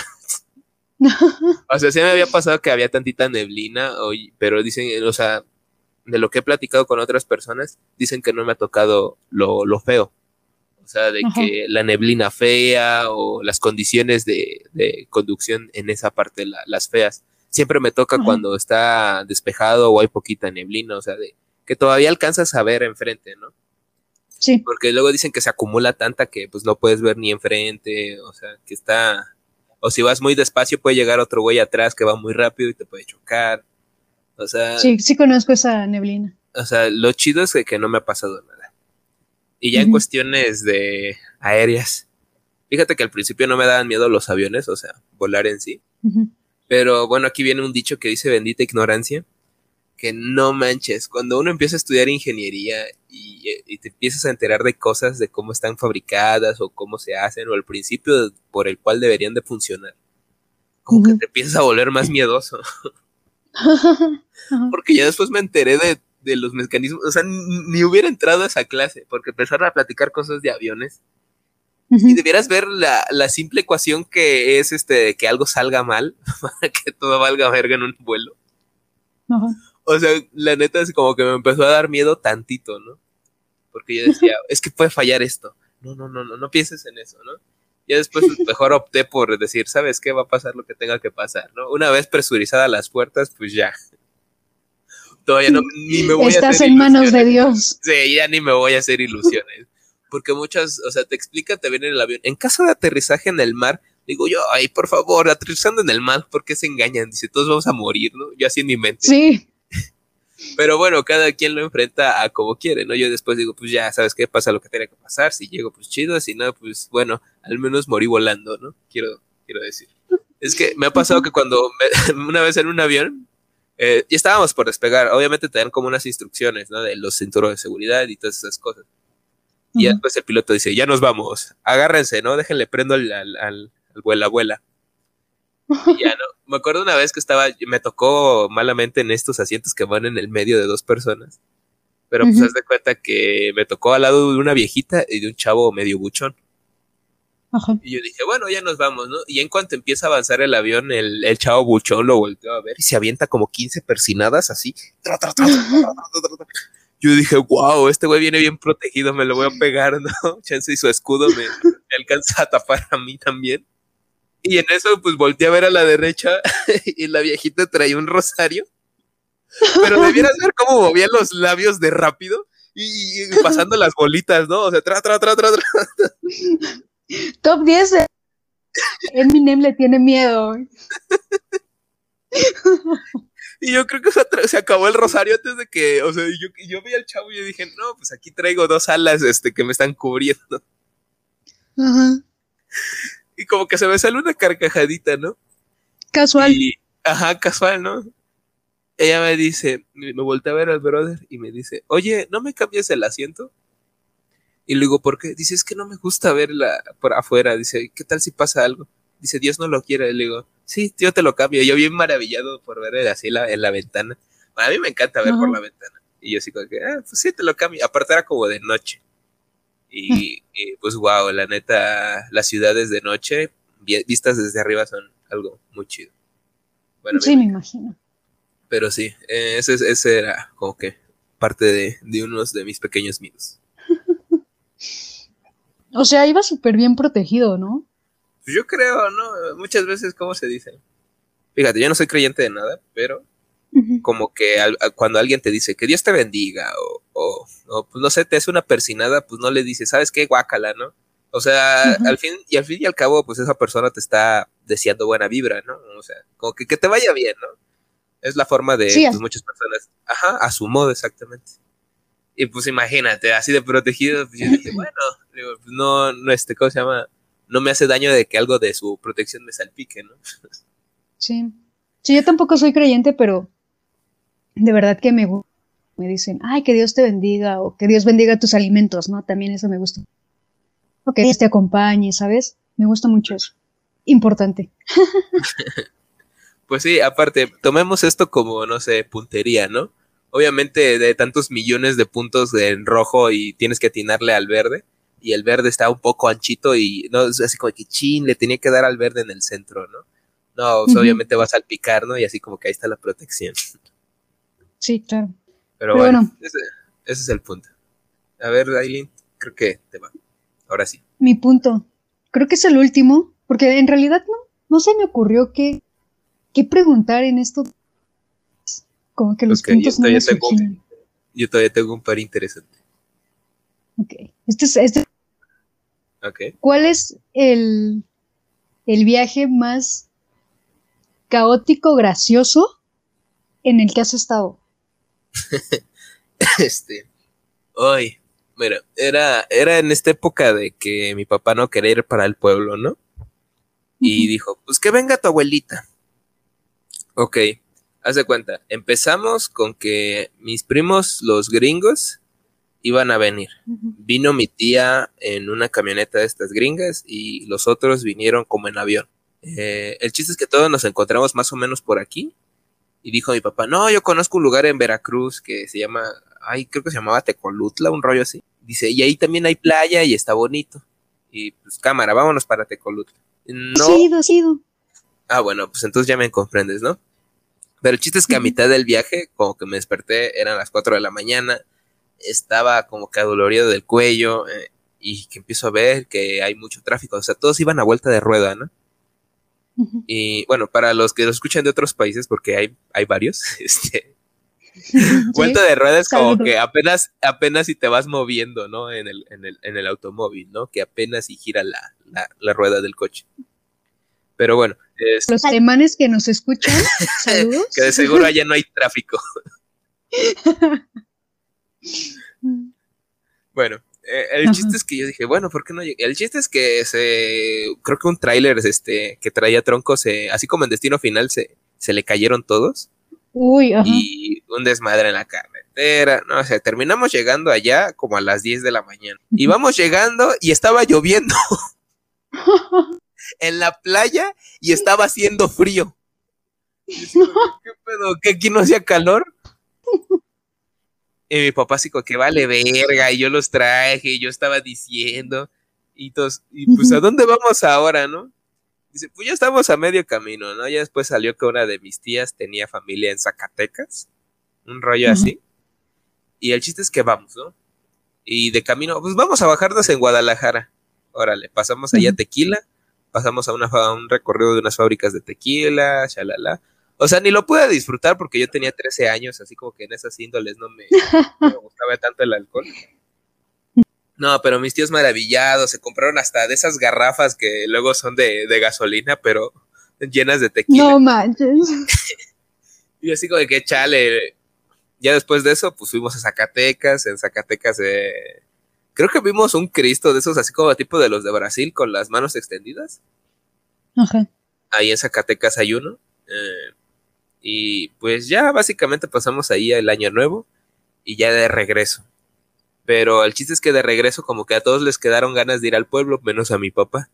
[laughs] o sea, sí me había pasado que había tantita neblina, pero dicen, o sea, de lo que he platicado con otras personas, dicen que no me ha tocado lo, lo feo. O sea, de que la neblina fea o las condiciones de, conducción en esa parte, las feas. Siempre me toca cuando está despejado o hay poquita neblina, o sea, de que todavía alcanzas a ver enfrente, ¿no? Sí. Porque luego dicen que se acumula tanta que pues no puedes ver ni enfrente, o sea, que está... O si vas muy despacio puede llegar otro güey atrás que va muy rápido y te puede chocar. O sea... Sí, sí conozco esa neblina. O sea, lo chido es que no me ha pasado nada. Y ya en cuestiones de aéreas, fíjate que al principio no me daban miedo los aviones, o sea, volar en sí. Pero bueno, aquí viene un dicho que dice bendita ignorancia, que no manches, cuando uno empieza a estudiar ingeniería y, te empiezas a enterar de cosas, de cómo están fabricadas o cómo se hacen o el principio por el cual deberían de funcionar, como que te empiezas a volver más miedoso. [laughs] Porque ya después me enteré de de los mecanismos, o sea, ni hubiera entrado a esa clase, porque empezaron a platicar cosas de aviones. Y debieras ver la, la, simple ecuación que es este que algo salga mal, [laughs] para que todo valga verga en un vuelo. O sea, la neta es como que me empezó a dar miedo tantito, ¿no? Porque yo decía, [laughs] es que puede fallar esto. No, no, no, no, no pienses en eso, ¿no? Y después [laughs] mejor opté por decir, ¿sabes qué? Va a pasar lo que tenga que pasar, ¿no? Una vez presurizadas las puertas, pues ya, todavía no, ni me voy Estás a hacer en manos de Dios. Sí, ya ni me voy a hacer ilusiones. Porque muchas, o sea, te explica, te viene en el avión. En caso de aterrizaje en el mar, digo yo, ay, por favor, aterrizando en el mar, ¿por qué se engañan? Dice, todos vamos a morir, ¿no? Yo así en mi mente. Sí. [laughs] Pero bueno, cada quien lo enfrenta a como quiere, ¿no? Yo después digo, pues ya, ¿sabes qué? Pasa lo que tiene que pasar. Si llego, pues chido. Si no, pues bueno, al menos morí volando, ¿no? Quiero, quiero decir. Es que me ha pasado que cuando [laughs] una vez en un avión eh, y estábamos por despegar. Obviamente te dan como unas instrucciones, ¿no? De los cinturones de seguridad y todas esas cosas. Y después el piloto dice, ya nos vamos, agárrense, ¿no? Déjenle prendo al, al, al, vuela, vuela. Y ya no. Me acuerdo una vez que estaba, me tocó malamente en estos asientos que van en el medio de dos personas. Pero pues haz de cuenta que me tocó al lado de una viejita y de un chavo medio buchón. Y yo dije, bueno, ya nos vamos, ¿no? Y en cuanto empieza a avanzar el avión, el, el chavo buchón lo volteó a ver y se avienta como 15 persinadas así. yo dije, wow, este güey viene bien protegido, me lo voy a pegar, ¿no? Chance y su escudo me, alcanza a tapar a mí también. Y en eso, pues volteé a ver a la derecha y la viejita traía un rosario. Pero debieras ver cómo movía los labios de rápido y, pasando las bolitas, ¿no? O sea, tra, tra, tra, tra, tra. Top 10 de Eminem le tiene miedo. Y yo creo que se, acabó el rosario antes de que, o sea, yo, yo vi al chavo y yo dije, no, pues aquí traigo dos alas este, que me están cubriendo. Ajá. Y como que se me sale una carcajadita, ¿no? Casual. ajá, casual, ¿no? Ella me dice, me voltea a ver al brother y me dice, oye, ¿no me cambias el asiento? Y le digo, ¿por qué? Dice, es que no me gusta verla por afuera. Dice, ¿qué tal si pasa algo? Dice, Dios no lo quiere. Le digo, sí, yo te lo cambio. Yo bien maravillado por ver así la, en la ventana. a mí me encanta ver por la ventana. Y yo así como que, ah, pues sí, te lo cambio. Aparte era como de noche. Y, pues wow, la neta, las ciudades de noche, vistas desde arriba son algo muy chido. Bueno, sí, me imagino. Pero sí, eh, ese, ese era como que parte de, de unos de mis pequeños miedos. O sea, iba súper bien protegido, ¿no? Yo creo, ¿no? Muchas veces, ¿cómo se dice? Fíjate, yo no soy creyente de nada, pero como que cuando alguien te dice que Dios te bendiga o, o, pues no sé, te hace una persinada, pues no le dices, ¿sabes qué? Guácala, ¿no? O sea, al fin y al fin y al cabo, pues esa persona te está deseando buena vibra, ¿no? O sea, como que, que te vaya bien, ¿no? Es la forma de pues, muchas personas. Ajá, a su modo, exactamente. Y pues imagínate, así de protegido, pues yo dije, [clears throat] bueno, pues no, no, este, ¿cómo se llama? No me hace daño de que algo de su protección me salpique, ¿no? Sí. Sí, yo tampoco soy creyente, pero de verdad que me me dicen, ay, que Dios te bendiga, o que Dios bendiga tus alimentos, ¿no? También eso me gusta. O que Dios te acompañe, ¿sabes? Me gusta mucho eso. Importante. [laughs] Pues sí, aparte, tomemos esto como, no sé, puntería, ¿no? Obviamente de tantos millones de puntos en rojo y tienes que atinarle al verde. Y el verde está un poco anchito y no es así como que chin, le tenía que dar al verde en el centro, ¿no? No, pues, obviamente va a salpicar, ¿no? Y así como que ahí está la protección. Sí, claro. Pero, bueno, Ese, ese, es el punto. A ver, Aileen, creo que te va. Ahora sí. Mi punto. Creo que es el último, porque en realidad no, no se me ocurrió qué, qué preguntar en esto. Como que los puntos yo, todavía tengo, yo todavía tengo un par interesante. Ok. Este es, este... Okay. ¿Cuál es el, el viaje más caótico, gracioso en el que has estado? [laughs] este. Hoy. Mira, era, era en esta época de que mi papá no quería ir para el pueblo, ¿no? Y dijo, pues que venga tu abuelita. Ok, haz de cuenta. Empezamos con que mis primos, los gringos, iban a venir. Vino mi tía en una camioneta de estas gringas y los otros vinieron como en avión. Eh, el chiste es que todos nos encontramos más o menos por aquí. Y dijo mi papá, no, yo conozco un lugar en Veracruz que se llama, ay, creo que se llamaba Tecolutla, un rollo así. Dice, y ahí también hay playa y está bonito. Y pues cámara, vámonos para Tecolutla. No. Sí, sido. Ah, bueno, pues entonces ya me comprendes, ¿no? Pero el chiste es que a mitad del viaje, como que me desperté, eran las 4 de la mañana, estaba como que adolorido del cuello eh, y que empiezo a ver que hay mucho tráfico, o sea, todos iban a vuelta de rueda, ¿no? Y bueno, para los que lo escuchan de otros países, porque hay, hay varios, [laughs] este, vuelta de rueda es como que apenas, apenas si te vas moviendo, ¿no? En el, en el, en el automóvil, ¿no? Que apenas si gira la, la, rueda del coche. Pero bueno. los alemanes que nos escuchan, [laughs] saludos. que de seguro allá no hay tráfico. [laughs] bueno, eh, el chiste es que yo dije, bueno, ¿por qué no llegué? El chiste es que se, creo que un tráiler este, que traía troncos, así como en Destino Final, se, se le cayeron todos. Uy, ajá. Y un desmadre en la carretera, no o sea, terminamos llegando allá como a las 10 de la mañana. Y vamos llegando y estaba lloviendo [laughs] en la playa y estaba haciendo frío. [laughs] ¿Qué pedo? ¿Que aquí no hacía calor? Y mi papá así que vale verga, y yo los traje, y yo estaba diciendo, y todos, y pues ¿a dónde vamos ahora, no? Dice, pues ya estamos a medio camino, ¿no? Ya después salió que una de mis tías tenía familia en Zacatecas, un rollo así. Y el chiste es que vamos, ¿no? Y de camino, pues vamos a bajarnos en Guadalajara. Órale, pasamos allá a Tequila, pasamos a, una, a un recorrido de unas fábricas de tequila, shalala. O sea, ni lo pude disfrutar porque yo tenía 13 años, así como que en esas índoles no me, gustaba tanto el alcohol. No, pero mis tíos maravillados se compraron hasta de esas garrafas que luego son de, gasolina, pero llenas de tequila. No manches. [laughs] y así como que chale. Ya después de eso, pues fuimos a Zacatecas. En Zacatecas, eh, creo que vimos un Cristo de esos, así como tipo de los de Brasil, con las manos extendidas. Ajá. Ahí en Zacatecas hay uno. Eh, y pues ya básicamente pasamos ahí el año nuevo y ya de regreso. Pero el chiste es que de regreso como que a todos les quedaron ganas de ir al pueblo, menos a mi papá.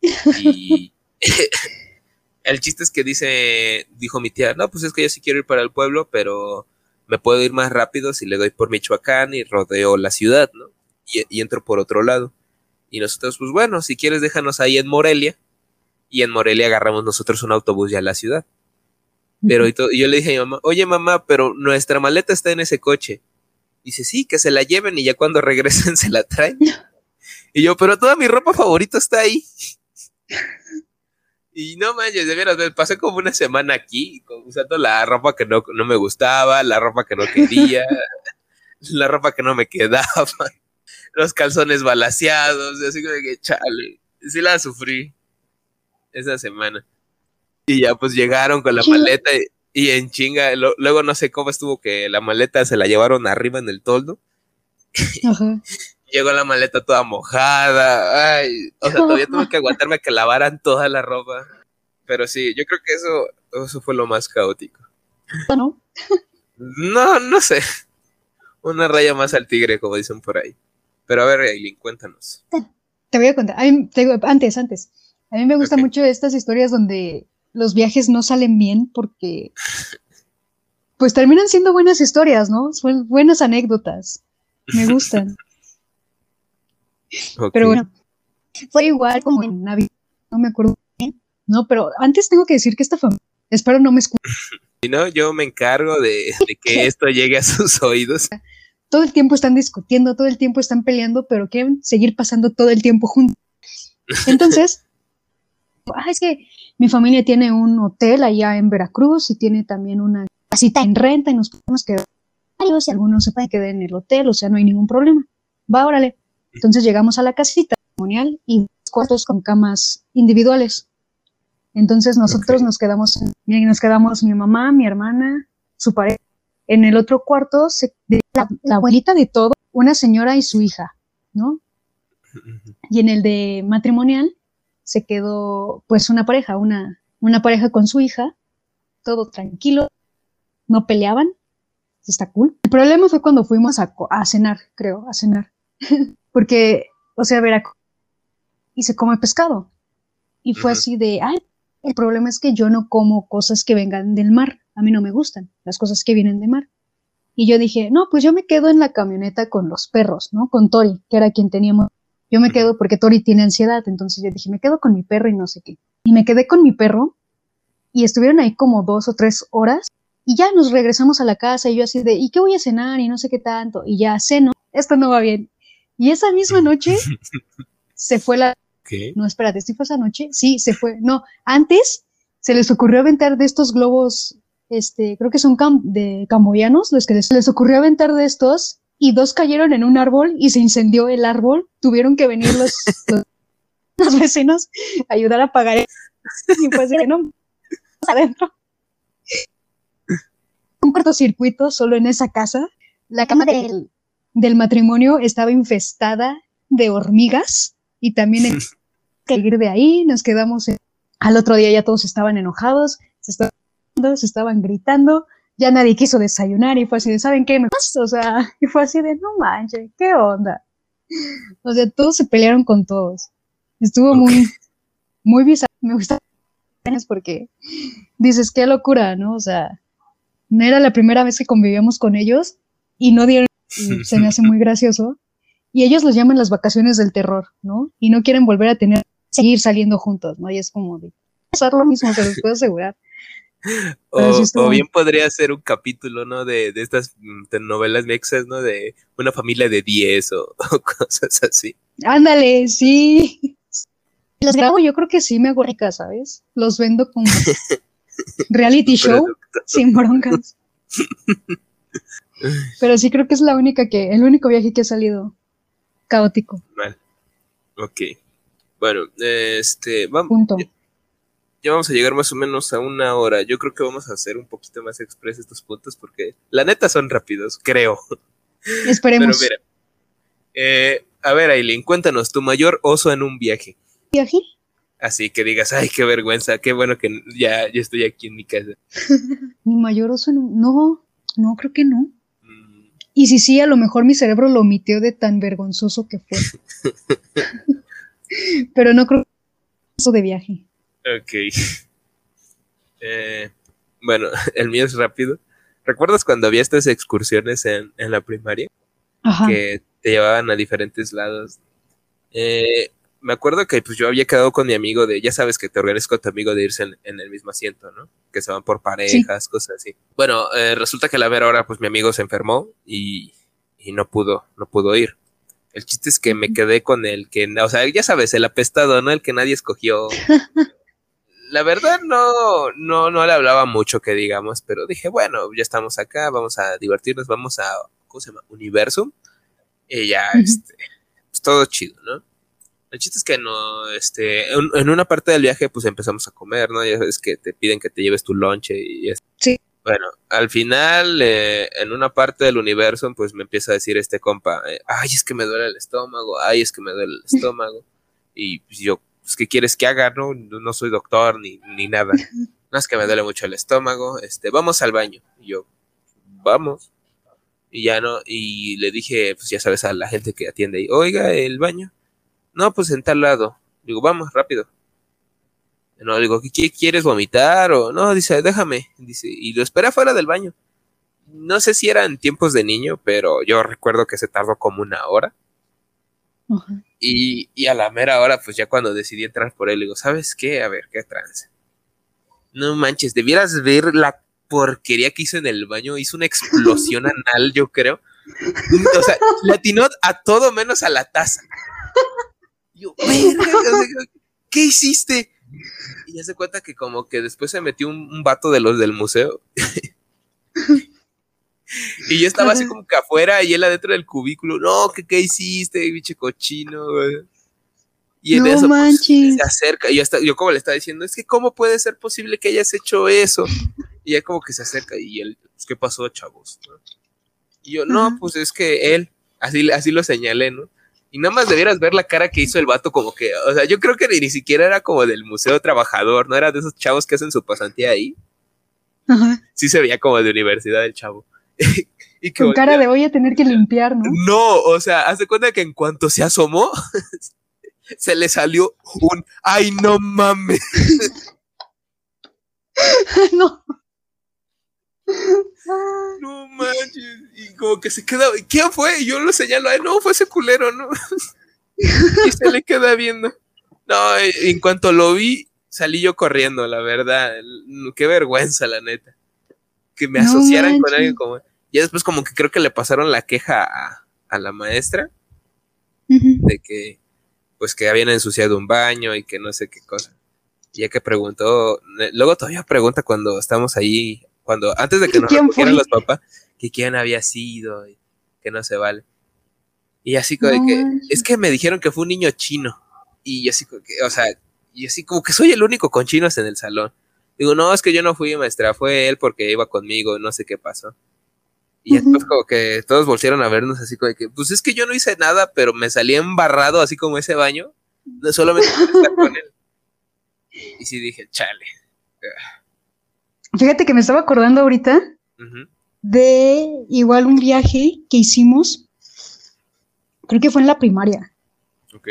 Y [laughs] el chiste es que dice, dijo mi tía, no, pues es que yo sí quiero ir para el pueblo, pero me puedo ir más rápido si le doy por Michoacán y rodeo la ciudad, ¿no? Y, y entro por otro lado. Y nosotros, pues bueno, si quieres déjanos ahí en Morelia. Y en Morelia agarramos nosotros un autobús ya a la ciudad. Pero yo le dije a mi mamá, oye mamá, pero nuestra maleta está en ese coche. Dice, sí, que se la lleven y ya cuando [laughs] regresen se la traen. y yo, pero toda mi ropa favorita está ahí. [laughs] y no manches, de veras, pasé como una semana aquí usando la ropa que no, no me gustaba, la ropa que no quería, [laughs] la ropa que no me quedaba, los calzones balaseados, así que chale, sí la sufrí esa semana. Y ya pues llegaron con la maleta y, en chinga, luego no sé cómo estuvo que la maleta se la llevaron arriba en el toldo. [laughs] Llegó la maleta toda mojada. Ay, o sea, todavía tuve que aguantarme a que lavaran toda la ropa. Pero sí, yo creo que eso, eso fue lo más caótico. ¿No? No, no sé. Una raya más al tigre, como dicen por ahí. Pero a ver, Aileen, cuéntanos. Te voy a contar. antes, antes. A mí me gustan mucho estas historias donde los viajes no salen bien porque [laughs] pues terminan siendo buenas historias, ¿no? Son buenas anécdotas. Me gustan. [laughs] Pero bueno, fue igual como en Navidad, no me acuerdo bien, ¿no? Pero antes tengo que decir que esta familia, espero no me escuche. [laughs] Si no, yo me encargo de, que esto llegue a sus oídos. Todo el tiempo están discutiendo, todo el tiempo están peleando, pero quieren seguir pasando todo el tiempo juntos. [laughs] Entonces, ah, es que mi familia tiene un hotel allá en Veracruz y tiene también una casita en renta y nos podemos quedar y algunos se pueden quedar en el hotel, o sea, no hay ningún problema. Va, órale. Entonces llegamos a la casita ceremonial y cuartos con camas individuales. Entonces nosotros nos quedamos, nos quedamos mi mamá, mi hermana, su pareja. En el otro cuarto, se, la, la, abuelita de todo, una señora y su hija, ¿no? Y en el de matrimonial se quedó pues una pareja, una, una pareja con su hija, todo tranquilo, no peleaban, está cool. El problema fue cuando fuimos a, a cenar, creo, a cenar, [laughs] porque, o sea, Veracruz, y se come pescado. Y fue así de, ay, el problema es que yo no como cosas que vengan del mar, a mí no me gustan las cosas que vienen de mar. Y yo dije, no, pues yo me quedo en la camioneta con los perros, ¿no? Con Tori, que era quien teníamos. Yo me quedo porque Tori tiene ansiedad, entonces yo dije, me quedo con mi perro y no sé qué. Y me quedé con mi perro y estuvieron ahí como dos o tres horas y ya nos regresamos a la casa y yo así de, ¿y qué voy a cenar? Y no sé qué tanto. Y ya ceno, esto no va bien. Y esa misma noche [laughs] se fue la... ¿Qué? No, espérate, ¿sí fue esa noche? Sí, se fue. No, antes se les ocurrió aventar de estos globos, este, creo que son cam de camboyanos, los que les, les ocurrió aventar de estos y dos cayeron en un árbol y se incendió el árbol. Tuvieron que venir los, [laughs] los, los vecinos a ayudar a apagar. Y pues que no, [laughs] adentro un cortocircuito solo en esa casa. La cama del, del matrimonio estaba infestada de hormigas y también [laughs] hay que ir de ahí. Nos quedamos. En... Al otro día ya todos estaban enojados, se estaban, se estaban gritando. Ya nadie quiso desayunar y fue así de, ¿saben qué? Me? O sea, y fue así de, no manches, ¿qué onda? O sea, todos se pelearon con todos. Estuvo okay. muy, muy bizarro. Me gusta porque dices, qué locura, ¿no? O sea, no era la primera vez que convivíamos con ellos y no dieron, y se me hace muy [laughs] gracioso. Y ellos los llaman las vacaciones del terror, ¿no? Y no quieren volver a tener, seguir saliendo juntos, ¿no? Y es como de pasar lo mismo, se los puedo asegurar. [laughs] O, bien podría ser un capítulo, ¿no? De, de estas novelas mexas, ¿no? De una familia de 10 o, [laughs] o, cosas así. Ándale, sí. Los grabo, yo creo que sí me hago rica, ¿sabes? Los vendo como [laughs] reality show sin broncas. Pero sí creo que es la única que, el único viaje que ha salido caótico. Mal. Ok. Bueno, este, vamos. Punto. Ya, vamos a llegar más o menos a una hora. Yo creo que vamos a hacer un poquito más express estos puntos porque la neta son rápidos, creo. [laughs] Esperemos. Pero mira, eh, a ver, Aileen, cuéntanos tu mayor oso en un viaje. ¿Viaje? Así que digas, ay, qué vergüenza, qué bueno que ya, ya estoy aquí en mi casa. [laughs] mi mayor oso, no, no, no creo que no. Mm. Y si sí, a lo mejor mi cerebro lo omitió de tan vergonzoso que fue. [laughs] Pero no creo que de viaje. Ok. Eh, bueno, [laughs] el mío es rápido. ¿Recuerdas cuando había estas excursiones en, en la primaria? Ajá. Que te llevaban a diferentes lados. Eh, me acuerdo que pues yo había quedado con mi amigo de, ya sabes que te organizas con tu amigo de irse en, en el mismo asiento, ¿no? Que se van por parejas, sí. cosas así. Bueno, eh, resulta que a la ver ahora pues mi amigo se enfermó y, y, no pudo, no pudo ir. El chiste es que me quedé con el que, o sea, ya sabes, el apestado, ¿no? El que nadie escogió. [laughs] la verdad no, no, no le hablaba mucho que digamos, pero dije, bueno, ya estamos acá, vamos a divertirnos, vamos a, ¿cómo se llama? Universum. Y ya, uh -huh. este, pues todo chido, ¿no? El chiste es que no, este, en, en, una parte del viaje, pues empezamos a comer, ¿no? Ya sabes que te piden que te lleves tu lonche y es. Sí. Bueno, al final, eh, en una parte del universo, pues me empieza a decir este compa, eh, ay, es que me duele el estómago, ay, es que me duele el [laughs] estómago. y pues yo, pues, ¿qué quieres que haga? No, no soy doctor ni, ni nada. [laughs] No es que me duele mucho el estómago, este, vamos al baño. Y yo, vamos. Y ya no, y le dije, pues ya sabes, a la gente que atiende, oiga, el baño. No, pues en tal lado. Digo, vamos, rápido. No, digo, ¿qué quieres vomitar? O no, dice, déjame. Dice, y lo espera fuera del baño. No sé si eran tiempos de niño, pero yo recuerdo que se tardó como una hora. Y, y, a la mera hora, pues ya cuando decidí entrar por él, digo, ¿sabes qué? A ver, qué trance. No manches, debieras ver la porquería que hizo en el baño. Hizo una explosión [laughs] anal, yo creo. O sea, le atinó a todo menos a la taza. Yo, ¿qué hiciste? Y ya se cuenta que como que después se metió un, vato de los del museo. [laughs] [laughs] y yo estaba así como que afuera y él adentro del cubículo. No, ¿qué, qué hiciste, biche cochino? Y en eso pues, se acerca. Y yo, yo como le estaba diciendo, es que ¿cómo puede ser posible que hayas hecho eso? Y él como que se acerca y él, pues, ¿qué pasó, chavos? Y yo, no, pues es que él, así, así lo señalé, ¿no? Y nada más debieras ver la cara que hizo el vato, como que, o sea, yo creo que ni, siquiera era como del museo trabajador, no era de esos chavos que hacen su pasantía ahí. Ajá. Sí se veía como de universidad el chavo. [laughs] y Con cara de voy a tener que limpiar, ¿no? No, o sea, hace cuenta que en cuanto se asomó, [laughs] se le salió un, ay, no mames. [laughs] no. No manches. Y como que se queda, ¿quién fue? Y yo lo señalo, no, fue ese culero, ¿no? y se le queda viendo. No, en cuanto lo vi, salí yo corriendo, la verdad. Qué vergüenza, la neta. Que me asociaran con alguien como. Y después, como que creo que le pasaron la queja a, la maestra de que, pues, que habían ensuciado un baño y que no sé qué cosa. Y ya que preguntó, luego todavía pregunta cuando estamos ahí cuando antes de que nos recogieran los papás, que quién había sido, y que no se vale. Y así como que, es que me dijeron que fue un niño chino. Y así como que, o sea, y así como que soy el único con chinos en el salón. Digo, no, es que yo no fui maestra, fue él porque iba conmigo, no sé qué pasó. Y después como que todos volvieron a vernos así como que, pues es que yo no hice nada, pero me salí embarrado así como ese baño, solamente estar con él. Y sí dije, chale. Fíjate que me estaba acordando ahorita de igual un viaje que hicimos, creo que fue en la primaria. Ok.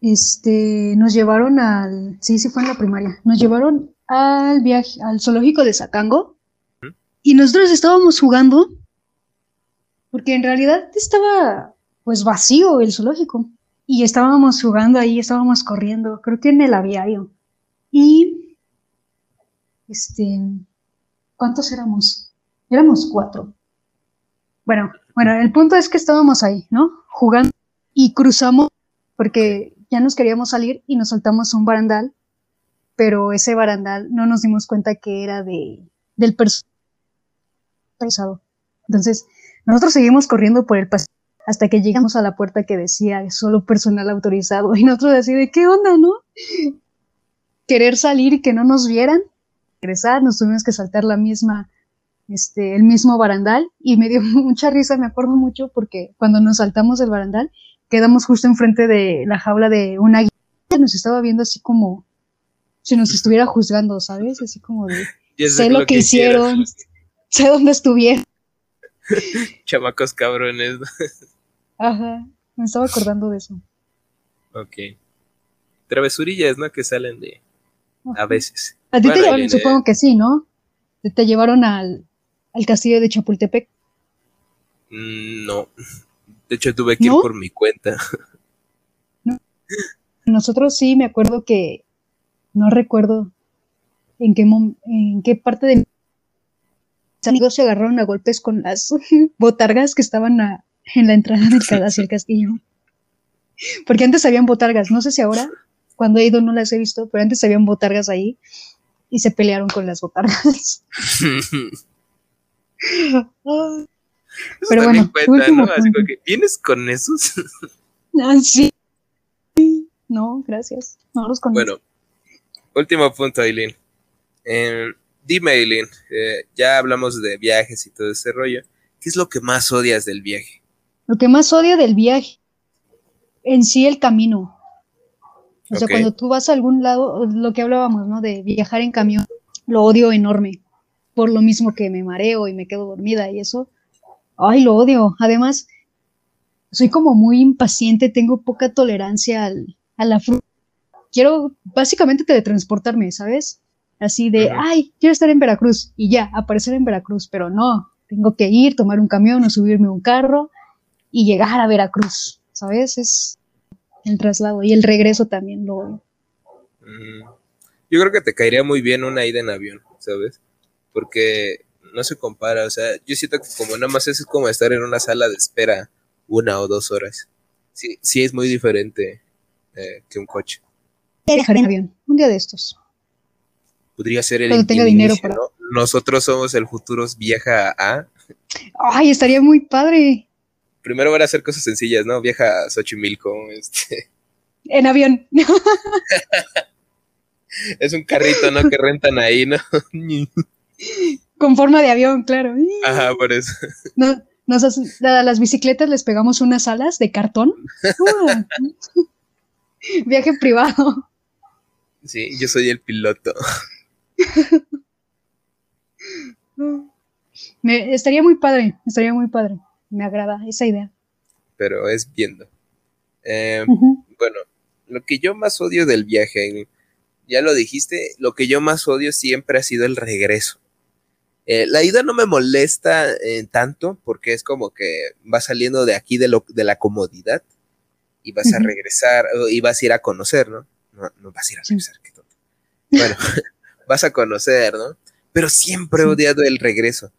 Este, nos llevaron al, sí, sí fue en la primaria, nos llevaron al viaje, al zoológico de Sacango y nosotros estábamos jugando porque en realidad estaba pues vacío el zoológico y estábamos jugando ahí, estábamos corriendo, creo que en el aviario y este ¿Cuántos éramos? Éramos cuatro. Bueno, bueno, el punto es que estábamos ahí, ¿no? Jugando y cruzamos porque ya nos queríamos salir y nos saltamos un barandal, pero ese barandal no nos dimos cuenta que era de, del personal Entonces, nosotros seguimos corriendo por el pasillo hasta que llegamos a la puerta que decía solo personal autorizado [laughs] y nosotros así de qué onda, ¿no? Querer salir y que no nos vieran regresar, nos tuvimos que saltar la misma, este, el mismo barandal y me dio [laughs] mucha risa, me acuerdo mucho porque cuando nos saltamos el barandal quedamos justo enfrente de la jaula de una guía, nos estaba viendo así como si nos estuviera juzgando, ¿sabes? Así como de, [laughs] sé, lo, que, hicieron, sé dónde estuvieron. [laughs] Chamacos cabrones. Ajá, me estaba acordando de eso. Ok. Travesurillas, ¿no? Que salen de, a veces. A ti te llevaron, supongo que sí, ¿no? Te, llevaron al, castillo de Chapultepec. Mm, no. De hecho, tuve que ir por mi cuenta. Nosotros sí, me acuerdo que. No recuerdo en qué, en qué parte de. Amigos se agarraron a golpes con las [laughs] botargas que estaban en la entrada del hacia el castillo. Porque antes habían botargas, no sé si ahora, cuando he ido no las he visto, pero antes habían botargas ahí y se pelearon con las botargas. [laughs] pero bueno, ¿no? Así que, ¿vienes con esos? [laughs] ah, sí. No, gracias. No los conozco. Bueno, último punto, Aileen. Eh, dime, Aileen, eh, ya hablamos de viajes y todo ese rollo. ¿Qué es lo que más odias del viaje? Lo que más odio del viaje, en sí el camino. O sea, cuando tú vas a algún lado, lo que hablábamos, ¿no? De viajar en camión, lo odio enorme. Por lo mismo que me mareo y me quedo dormida y eso. Ay, lo odio. Además, soy como muy impaciente, tengo poca tolerancia al, a la fruta. quiero básicamente teletransportarme, ¿sabes? Así de, ay, quiero estar en Veracruz y ya, aparecer en Veracruz, pero no, tengo que ir, tomar un camión o subirme un carro y llegar a Veracruz, ¿sabes? Es el traslado y el regreso también lo... Yo creo que te caería muy bien una ida en avión, ¿sabes? Porque no se compara, o sea, yo siento que como nada más es como estar en una sala de espera una o dos horas. Sí, sí es muy diferente eh, que un coche. Dejaré en avión, un día de estos. Podría ser el, Cuando tenga dinero para... Nosotros somos el futuro viaja a... Ay, estaría muy padre. Primero van a hacer cosas sencillas, ¿no? Viaja a Xochimilco, este... En avión. [laughs] es un carrito, ¿no? Que rentan ahí, ¿no? [laughs] Con forma de avión, claro. Ajá, por eso. No, nos a las bicicletas les pegamos unas alas de cartón. [laughs] Viaje privado. Sí, yo soy el piloto. [laughs] Me, estaría muy padre, estaría muy padre. Me agrada esa idea. Pero es viendo. Eh, bueno, lo que yo más odio del viaje, ya lo dijiste, lo que yo más odio siempre ha sido el regreso. Eh, la ida no me molesta eh, tanto porque es como que vas saliendo de aquí de, lo, de la comodidad y vas a regresar y vas a ir a conocer, ¿no? No, no vas a ir a regresar, qué tonto. Bueno, [laughs] vas a conocer, ¿no? Pero siempre he odiado el regreso.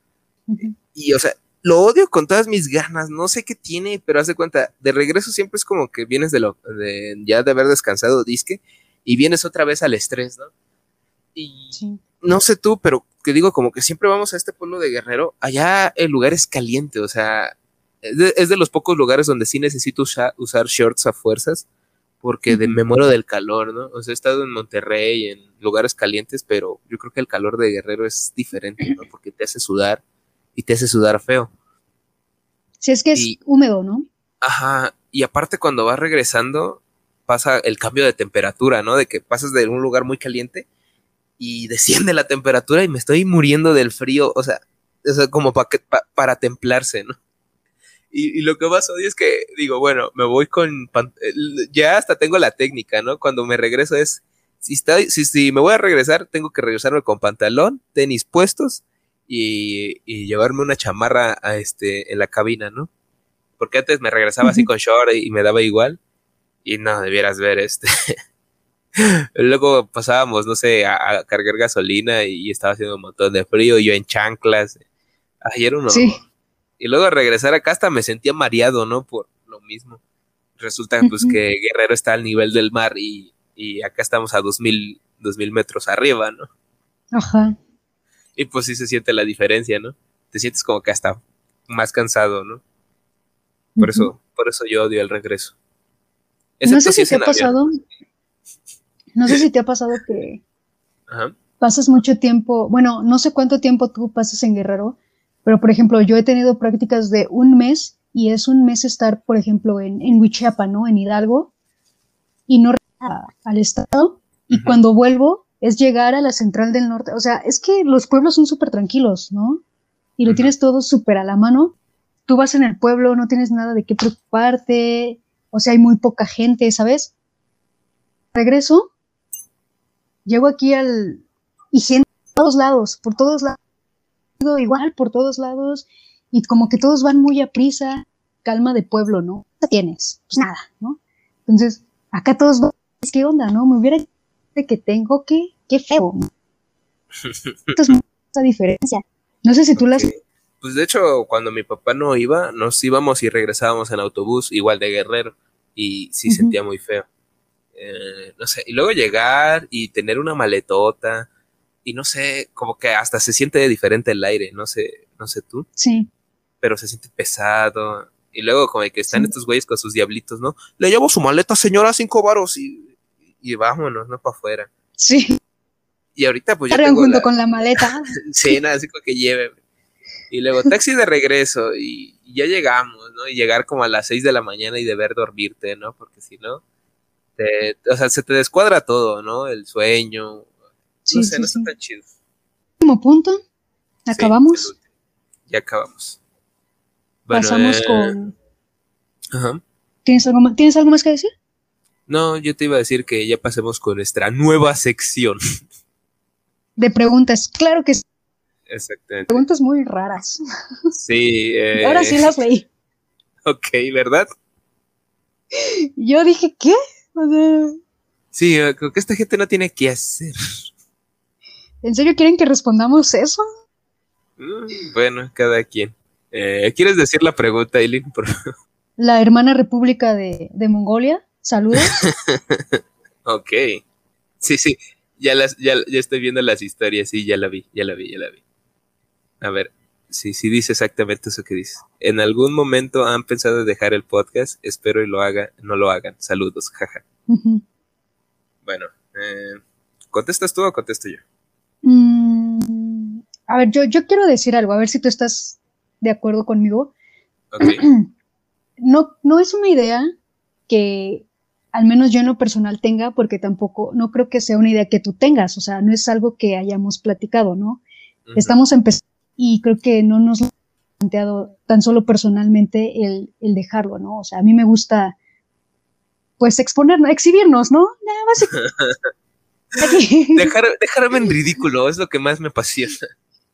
Y, o sea, lo odio con todas mis ganas, no sé qué tiene, pero haz de cuenta, de regreso siempre es como que vienes de lo, de, ya de haber descansado disque y vienes otra vez al estrés, ¿no? Y no sé tú, pero que digo, como que siempre vamos a este pueblo de Guerrero, allá el lugar es caliente, o sea, es de, los pocos lugares donde sí necesito usar shorts a fuerzas, porque de, me muero del calor, ¿no? O sea, he estado en Monterrey, en lugares calientes, pero yo creo que el calor de Guerrero es diferente, ¿no? Porque te hace sudar y te hace sudar feo. Si es que es húmedo, ¿no? Ajá, y aparte cuando vas regresando, pasa el cambio de temperatura, ¿no? De que pasas de un lugar muy caliente y desciende la temperatura y me estoy muriendo del frío, o sea, es como para templarse, ¿no? Y, lo que más odio es que digo, bueno, me voy con, ya hasta tengo la técnica, ¿no? Cuando me regreso es, si, está, si, si me voy a regresar, tengo que regresarme con pantalón, tenis puestos y, llevarme una chamarra a este, en la cabina, ¿no? Porque antes me regresaba así con short y me daba igual. Y no, debieras ver este. [laughs] Luego pasábamos, no sé, a, cargar gasolina y estaba haciendo un montón de frío, y yo en chanclas. Ayer uno. Sí. Y luego regresar acá hasta me sentía mareado, ¿no? Por lo mismo. Resulta pues que Guerrero está al nivel del mar y, acá estamos a dos mil, dos mil metros arriba, ¿no? Ajá. Y pues sí se siente la diferencia, ¿no? Te sientes como que hasta más cansado, ¿no? Por eso, por eso yo odio el regreso. no sé si, te ha pasado. No sé si te ha pasado que pasas mucho tiempo, bueno, no sé cuánto tiempo tú pasas en Guerrero, pero por ejemplo, yo he tenido prácticas de un mes y es un mes estar, por ejemplo, en, en Huichiapa, ¿no? En Hidalgo, y no al estado. Y cuando vuelvo es llegar a la central del norte. O sea, es que los pueblos son súper tranquilos, ¿no? Y lo tienes todo súper a la mano. Tú vas en el pueblo, no tienes nada de qué preocuparte. O sea, hay muy poca gente, ¿sabes? Regreso llego aquí al... y gente por todos lados, por todos lados, igual por todos lados, y como que todos van muy a prisa, calma de pueblo, ¿no? ¿Qué tienes? Pues nada, ¿no? Entonces, acá todos van, ¿qué onda, no? Me hubiera de que tengo que, qué feo. [laughs] Esto es mucha diferencia. No sé si tú las... Pues de hecho, cuando mi papá no iba, nos íbamos y regresábamos en autobús, igual de Guerrero, y sí sentía muy feo. Eh, no sé, y luego llegar y tener una maletota y no sé, como que hasta se siente diferente el aire, no sé, no sé tú. Sí. Pero se siente pesado. Y luego como que están estos güeyes con sus diablitos, ¿no? Le llevo su maleta, señora, cinco varos y, y vámonos, ¿no? Para afuera. Sí. Y ahorita pues ya tengo junto con la maleta. [laughs] sí, nada, así que lleve. Y luego taxi de regreso y, y, ya llegamos, ¿no? Y llegar como a las seis de la mañana y deber dormirte, ¿no? Porque si no, o sea, se te descuadra todo, ¿no? El sueño. no sé, no está tan chido. Último punto. ¿Acabamos? ya acabamos. Pasamos eh, con. Ajá. ¿Tienes algo, más, ¿Tienes algo más que decir? No, yo te iba a decir que ya pasemos con nuestra nueva sección. De preguntas, claro que sí. Exactamente. Preguntas muy raras. Sí. Eh... Ahora sí las leí. Ok, ¿verdad? Yo dije, ¿qué? O sea, Sí, eh, creo que esta gente no tiene que hacer. ¿En serio quieren que respondamos eso? Mm, Bueno, cada quien. Eh, ¿Quieres decir la pregunta, Eileen? Por? La hermana república de, de Mongolia. Saludos. [laughs] Ok. Sí, sí. Ya, las, ya, ya estoy viendo las historias. Sí, ya la vi, ya la vi, ya la vi. A ver. Sí, sí dice exactamente eso que dice. En algún momento han pensado en dejar el podcast. Espero y lo haga, no lo hagan. Saludos, jaja. Bueno, eh, ¿contestas tú o contesto yo? Mm, a ver, yo, yo quiero decir algo, a ver si tú estás de acuerdo conmigo. Ok. [clears throat] No, no es una idea que al menos yo en lo personal tenga, porque tampoco, no creo que sea una idea que tú tengas, o sea, no es algo que hayamos platicado, ¿no? Estamos empezando y creo que no nos lo hemos planteado tan solo personalmente el, el dejarlo, ¿no? O sea, a mí me gusta, pues, exponernos, exhibirnos, ¿no? Nada más. [laughs] Aquí. Dejar, dejarme en ridículo es lo que más me apasiona.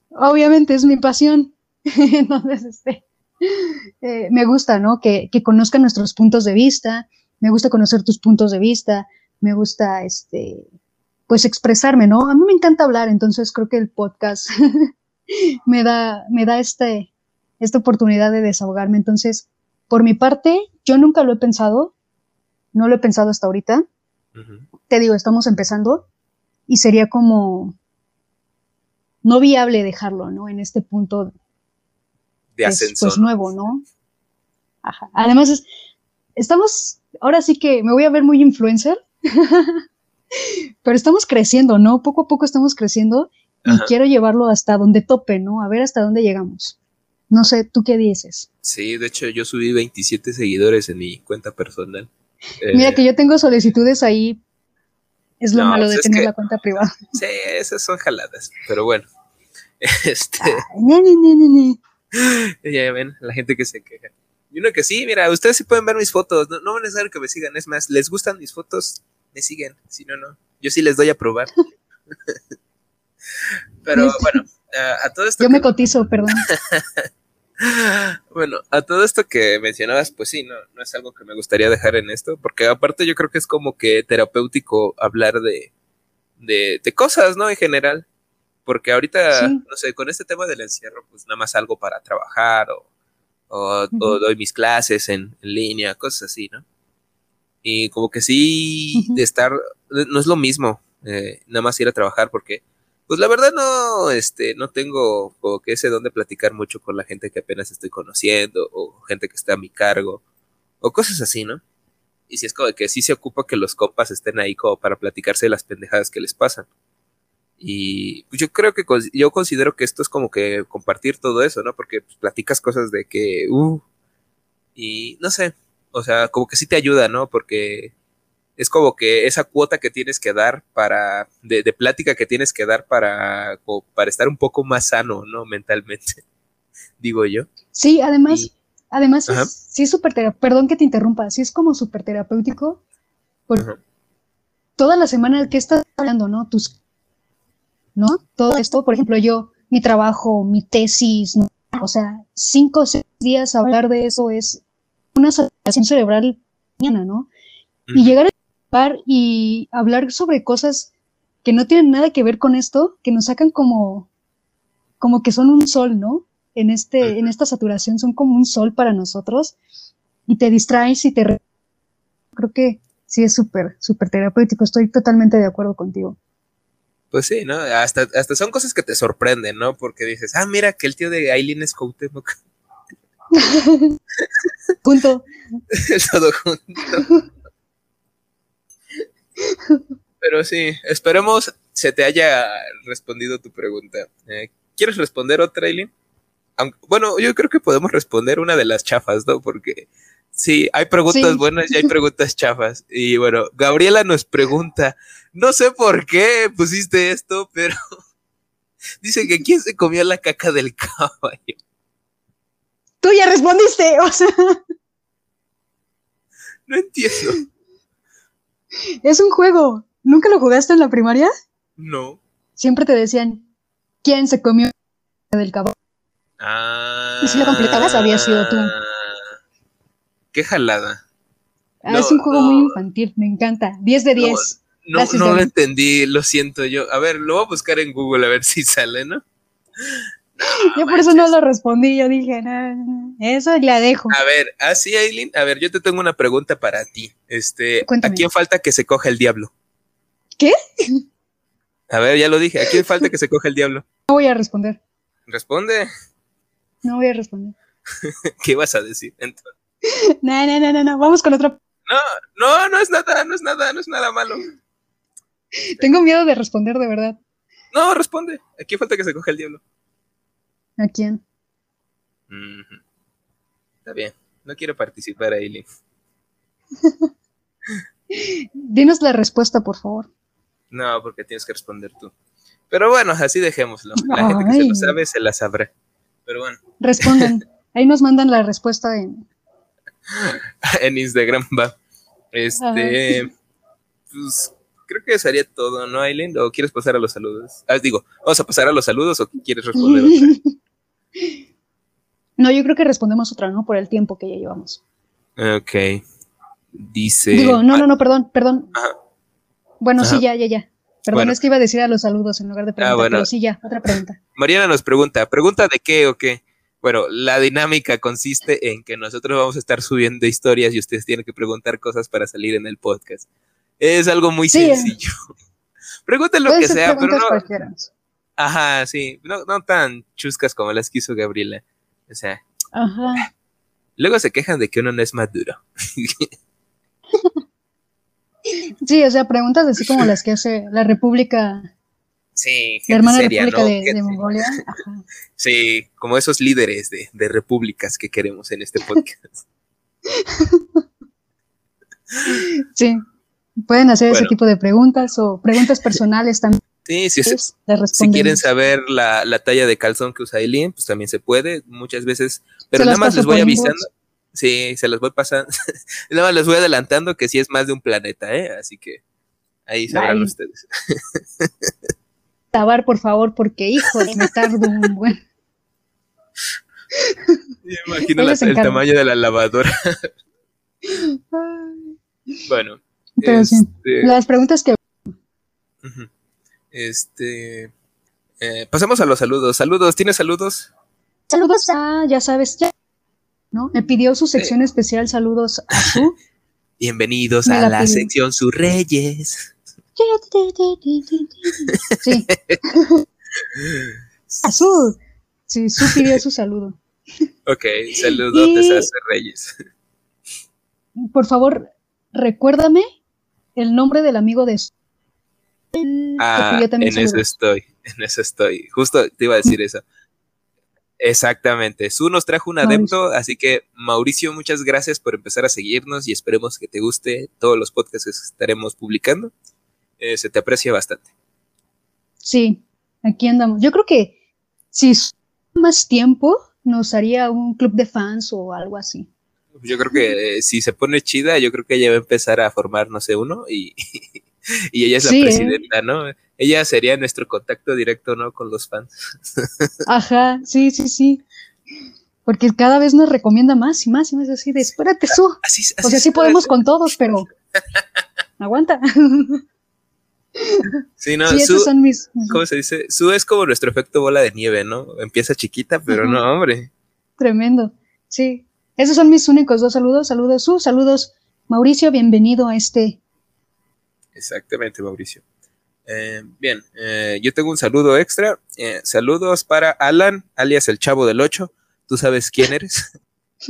Obviamente es mi pasión. [laughs] Entonces, este, eh, me gusta, ¿no? Que, que conozcan nuestros puntos de vista, me gusta conocer tus puntos de vista, me gusta, este, pues expresarme, ¿no? A mí me encanta hablar, entonces creo que el podcast [laughs] me da, me da este, esta oportunidad de desahogarme. Entonces, por mi parte, yo nunca lo he pensado, no lo he pensado hasta ahorita. Te digo, estamos empezando y sería como no viable dejarlo, ¿no? En este punto De pues, ascensor. pues, nuevo, ¿no? Ajá. Además, es- estamos, ahora sí que me voy a ver muy influencer, [laughs] pero estamos creciendo, ¿no? Poco a poco estamos creciendo y Ajá. quiero llevarlo hasta donde tope, ¿no? A ver hasta dónde llegamos. No sé, ¿tú qué dices? Sí, de hecho yo subí 27 seguidores en mi cuenta personal. [laughs] Eh, Mira que yo tengo solicitudes ahí. Es lo No, malo pues de tener que- la cuenta privada. [laughs] Sí, esas son jaladas, pero bueno. Este, Ay, ne, ne, ne. ya ven, la gente que se queja. Y uno que sí, mira, ustedes sí pueden ver mis fotos, no, no es necesario que me sigan, es más, les gustan mis fotos, me siguen, si no, no. Yo sí les doy a probar. [laughs] pero bueno, a, a todo esto... Yo que- me cotizo, perdón. [laughs] Bueno, a todo esto que mencionabas, pues sí, no, no es algo que me gustaría dejar en esto, porque aparte yo creo que es como que terapéutico hablar de, de, de cosas, ¿no? En general. Porque ahorita, Sí. no sé, con este tema del encierro, pues nada más algo para trabajar o, o, doy mis clases en, en línea, cosas así, ¿no? Y como que sí, de estar, no es lo mismo, eh, nada más ir a trabajar porque pues la verdad no, este, no tengo como que ese don de platicar mucho con la gente que apenas estoy conociendo o gente que está a mi cargo o cosas así, ¿no? Y si es como que sí se ocupa que los compas estén ahí como para platicarse de las pendejadas que les pasan. Y pues yo creo que yo considero que esto es como que compartir todo eso, ¿no? Porque pues, platicas cosas de que, uh, y no sé, o sea, como que sí te ayuda, ¿no? Porque es como que esa cuota que tienes que dar para, de, de plática que tienes que dar para, para estar un poco más sano, ¿no? Mentalmente, [laughs] digo yo. Sí, además, Y- además es, sí es súper terapéutico, perdón que te interrumpa, sí es como súper terapéutico, porque Ajá. toda la semana que estás hablando, ¿no? Tus, ¿no? Todo esto, por ejemplo, yo, mi trabajo, mi tesis, ¿no? o sea, cinco o seis días hablar de eso es una saturación cerebral mañana, ¿no? Y llegar a par y hablar sobre cosas que no tienen nada que ver con esto, que nos sacan como, como que son un sol, ¿no? En, este, en esta saturación son como un sol para nosotros y te distraes y te... re- Creo que sí es súper, súper terapéutico, estoy totalmente de acuerdo contigo. Pues sí, ¿no? Hasta, hasta son cosas que te sorprenden, ¿no? Porque dices, ah, mira que el tío de Aileen es Cuauhtémoc. [laughs] Punto. Todo junto. Pero sí, esperemos se te haya respondido tu pregunta. Eh, ¿Quieres responder otra, Aileen? Aunque- bueno, yo creo que podemos responder una de las chafas, ¿no? Porque sí, hay preguntas Sí. buenas y hay preguntas chafas. Y bueno, Gabriela nos pregunta, no sé por qué pusiste esto, pero [laughs] dice que quién se comió la caca del caballo. Tú ya respondiste, o sea, No entiendo. Es un juego. ¿Nunca lo jugaste en la primaria? No. Siempre te decían, ¿quién se comió del caballo? Ah. Y si lo completabas, había sido tú. Qué jalada. Ah, No, es un juego no. muy infantil, me encanta. 10 de 10. No, Gracias, no lo entendí, lo siento yo. A ver, lo voy a buscar en Google a ver si sale, ¿no? [laughs] yo por eso no lo respondí, yo dije, no, no, no, eso la dejo. A ver, así, Aileen, a ver, yo te tengo una pregunta para ti. Este, Cuéntame. ¿a quién falta que se coja el diablo? ¿Qué? A ver, ya lo dije, ¿a quién falta que se coja el diablo? [laughs] No voy a responder, Responde, no voy a responder. [laughs] ¿qué vas a decir? Entonces, No, no, no, no, no, vamos con otra. no, no, no es nada, no es nada, no es nada malo. [laughs] Tengo miedo de responder de verdad. No, responde, ¿a quién falta que se coja el diablo? ¿A quién? Está bien, no quiero participar, Aileen. [laughs] Dinos la respuesta, por favor. No, porque tienes que responder tú. Pero bueno, así dejémoslo. La gente que se lo sabe se la sabrá. Pero bueno, Respondan. [laughs] Ahí nos mandan la respuesta en. en Instagram va. Este, pues creo que sería todo, ¿no, Aileen? ¿O quieres pasar a los saludos? Ah, digo, ¿vamos a pasar a los saludos o quieres responder otra? [laughs] No, yo creo que respondemos otra, ¿no? Por el tiempo que ya llevamos. Ok. Dice. Digo, no, no, no, perdón, perdón. Ajá. Bueno, sí, ya, ya, ya. Perdón, Bueno. es que iba a decir a los saludos en lugar de preguntar, bueno. pero sí, ya, otra pregunta. Mariana nos pregunta, ¿pregunta de qué o qué? Bueno, la dinámica consiste en que nosotros vamos a estar subiendo historias y ustedes tienen que preguntar cosas para salir en el podcast. Es algo muy Sí, sencillo. [laughs] Pregunten lo que sea, pero no. cualquiera. Ajá, sí, no, no tan chuscas como las que hizo Gabriela. O sea, Ajá. luego se quejan de que uno no es maduro. [laughs] Sí, o sea, preguntas así como las que hace la República, Sí, la hermana seria, República ¿no? de, Mongolia. [laughs] Ajá. Sí, como esos líderes de, de repúblicas que queremos en este podcast. Sí. Pueden hacer ese tipo de preguntas o preguntas personales también. [laughs] Sí, si, pues, si las quieren saber la, la talla de calzón que usa Eileen, pues también se puede, muchas veces. Pero nada más les voy avisando. inbox. Sí, se los voy pasando. [laughs] nada más les voy adelantando que sí es más de un planeta, ¿eh? Así que ahí sabrán Ay. ustedes. [laughs] Tabar, por favor, porque, hijo, me tardo un buen. Imagino la- el tamaño de la lavadora. Bueno. Pero sí. este, Las preguntas que. Este. eh, pasamos a los saludos. Saludos, ¿tienes saludos? Saludos a, ya sabes, ya. ¿No? Me pidió su sección especial, saludos a su. [laughs] Bienvenidos Me a la sección Sus Reyes. [laughs] Sí, [laughs] a su. Sí, su pidió su saludo. Ok, saludotes Y- a Reyes. Por favor, recuérdame el nombre del amigo de su. que Ah, en eso estoy, [laughs] en eso estoy. Justo te iba a decir eso. Exactamente. Su nos trajo un Mauricio. adepto, así que Mauricio, muchas gracias por empezar a seguirnos y esperemos que te guste todos los podcasts que estaremos publicando. Eh, se te aprecia bastante. Sí, aquí andamos. Yo creo que si más tiempo, nos haría un club de fans o algo así. Yo creo que eh, si se pone chida, yo creo que ella va a empezar a formar, no sé, uno y, [laughs] y ella es la Sí, ¿eh? presidenta, ¿no? Ella sería nuestro contacto directo, ¿no? Con los fans. [laughs] Ajá, sí, sí, sí. Porque cada vez nos recomienda más y más y más así de, espérate, su. Así, así O sea, sí podemos con todos, pero [laughs] aguanta. Sí, no, sí, su, esos son mis... ¿cómo se dice? Su es como nuestro efecto bola de nieve, ¿no? Empieza chiquita, pero Ajá. no, hombre. Tremendo. Sí. Esos son mis únicos dos saludos. Saludos, su. Saludos, Mauricio. Bienvenido a este. Exactamente, Mauricio. Eh, bien, eh, yo tengo un saludo extra. Eh, saludos para Alan, alias el Chavo del 8. ¿Tú sabes quién eres? [laughs]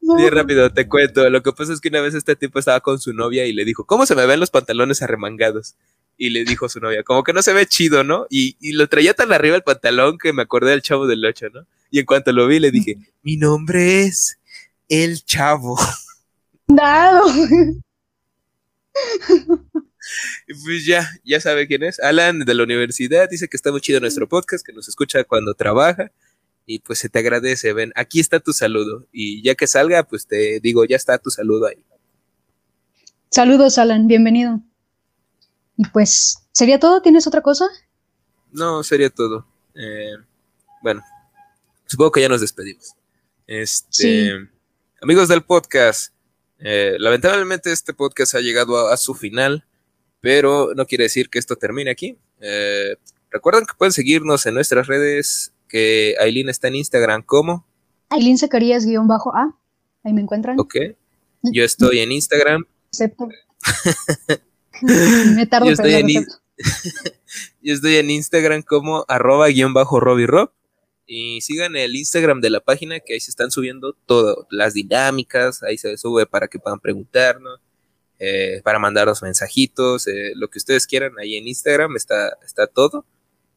no, bien rápido, te cuento. Lo que pasa es que una vez este tipo estaba con su novia y le dijo, ¿cómo se me ven los pantalones arremangados? Y le dijo a su novia, como que no se ve chido, ¿no? Y, y lo traía tan arriba el pantalón que me acordé del Chavo del 8, ¿no? Y en cuanto lo vi le dije, [laughs] mi nombre es El Chavo. Dado. Y pues ya, ya sabe quién es. Alan de la universidad dice que está muy chido nuestro podcast, que nos escucha cuando trabaja. Y pues se te agradece, ven, aquí está tu saludo. Y ya que salga, pues te digo, ya está tu saludo ahí. Saludos, Alan, bienvenido. Y pues, ¿sería todo? ¿Tienes otra cosa? No, sería todo. Eh, bueno, supongo que ya nos despedimos. Este, amigos del podcast, eh, lamentablemente este podcast ha llegado a, su final, pero no quiere decir que esto termine aquí. Eh, recuerden que pueden seguirnos en nuestras redes, que Aileen está en Instagram como Aileen Zacarías-A, ahí me encuentran. Ok. Yo estoy en Instagram. Acepto. [laughs] [laughs] me tardo, Yo estoy, en, [laughs] Yo estoy en Instagram como arroba guion bajo Rob. Y sigan el Instagram de la página que ahí se están subiendo todo, las dinámicas, ahí se sube para que puedan preguntarnos, eh, para mandarnos mensajitos, eh, lo que ustedes quieran, ahí en Instagram está, está todo,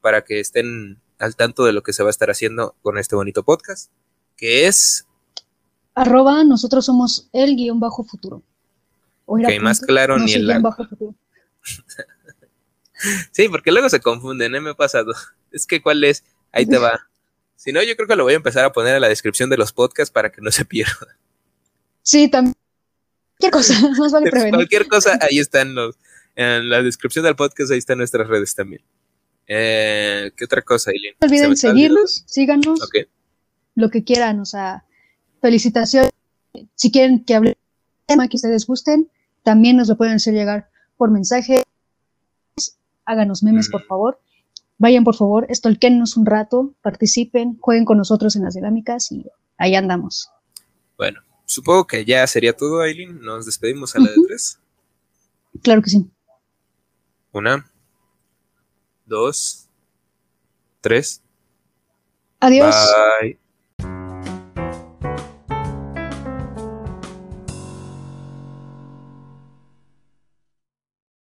para que estén al tanto de lo que se va a estar haciendo con este bonito podcast, que es... Arroba, nosotros somos el guion bajo futuro. Ok, más claro ni el... Futuro. [laughs] Sí, porque luego se confunden, ¿eh? Me ha pasado. [laughs] Es que cuál es, ahí te va. [laughs] Si no, yo creo que lo voy a empezar a poner en la descripción de los podcasts para que no se pierda. Sí, también. Cualquier cosa, más vale prevenir. Cualquier cosa, ahí están los. En la descripción del podcast, ahí están nuestras redes también. Eh, ¿Qué otra cosa, Eileen? No olviden seguirnos, síganos. Lo que quieran, o sea, felicitaciones. Si quieren que hable tema que ustedes gusten, también nos lo pueden hacer llegar por mensaje háganos memes, por favor. Vayan, por favor, estolquennos un rato, participen, jueguen con nosotros en las dinámicas y ahí andamos. Bueno, supongo que ya sería todo, Aileen. Nos despedimos a la de tres. Claro que sí. Una, dos, tres. Adiós. Bye.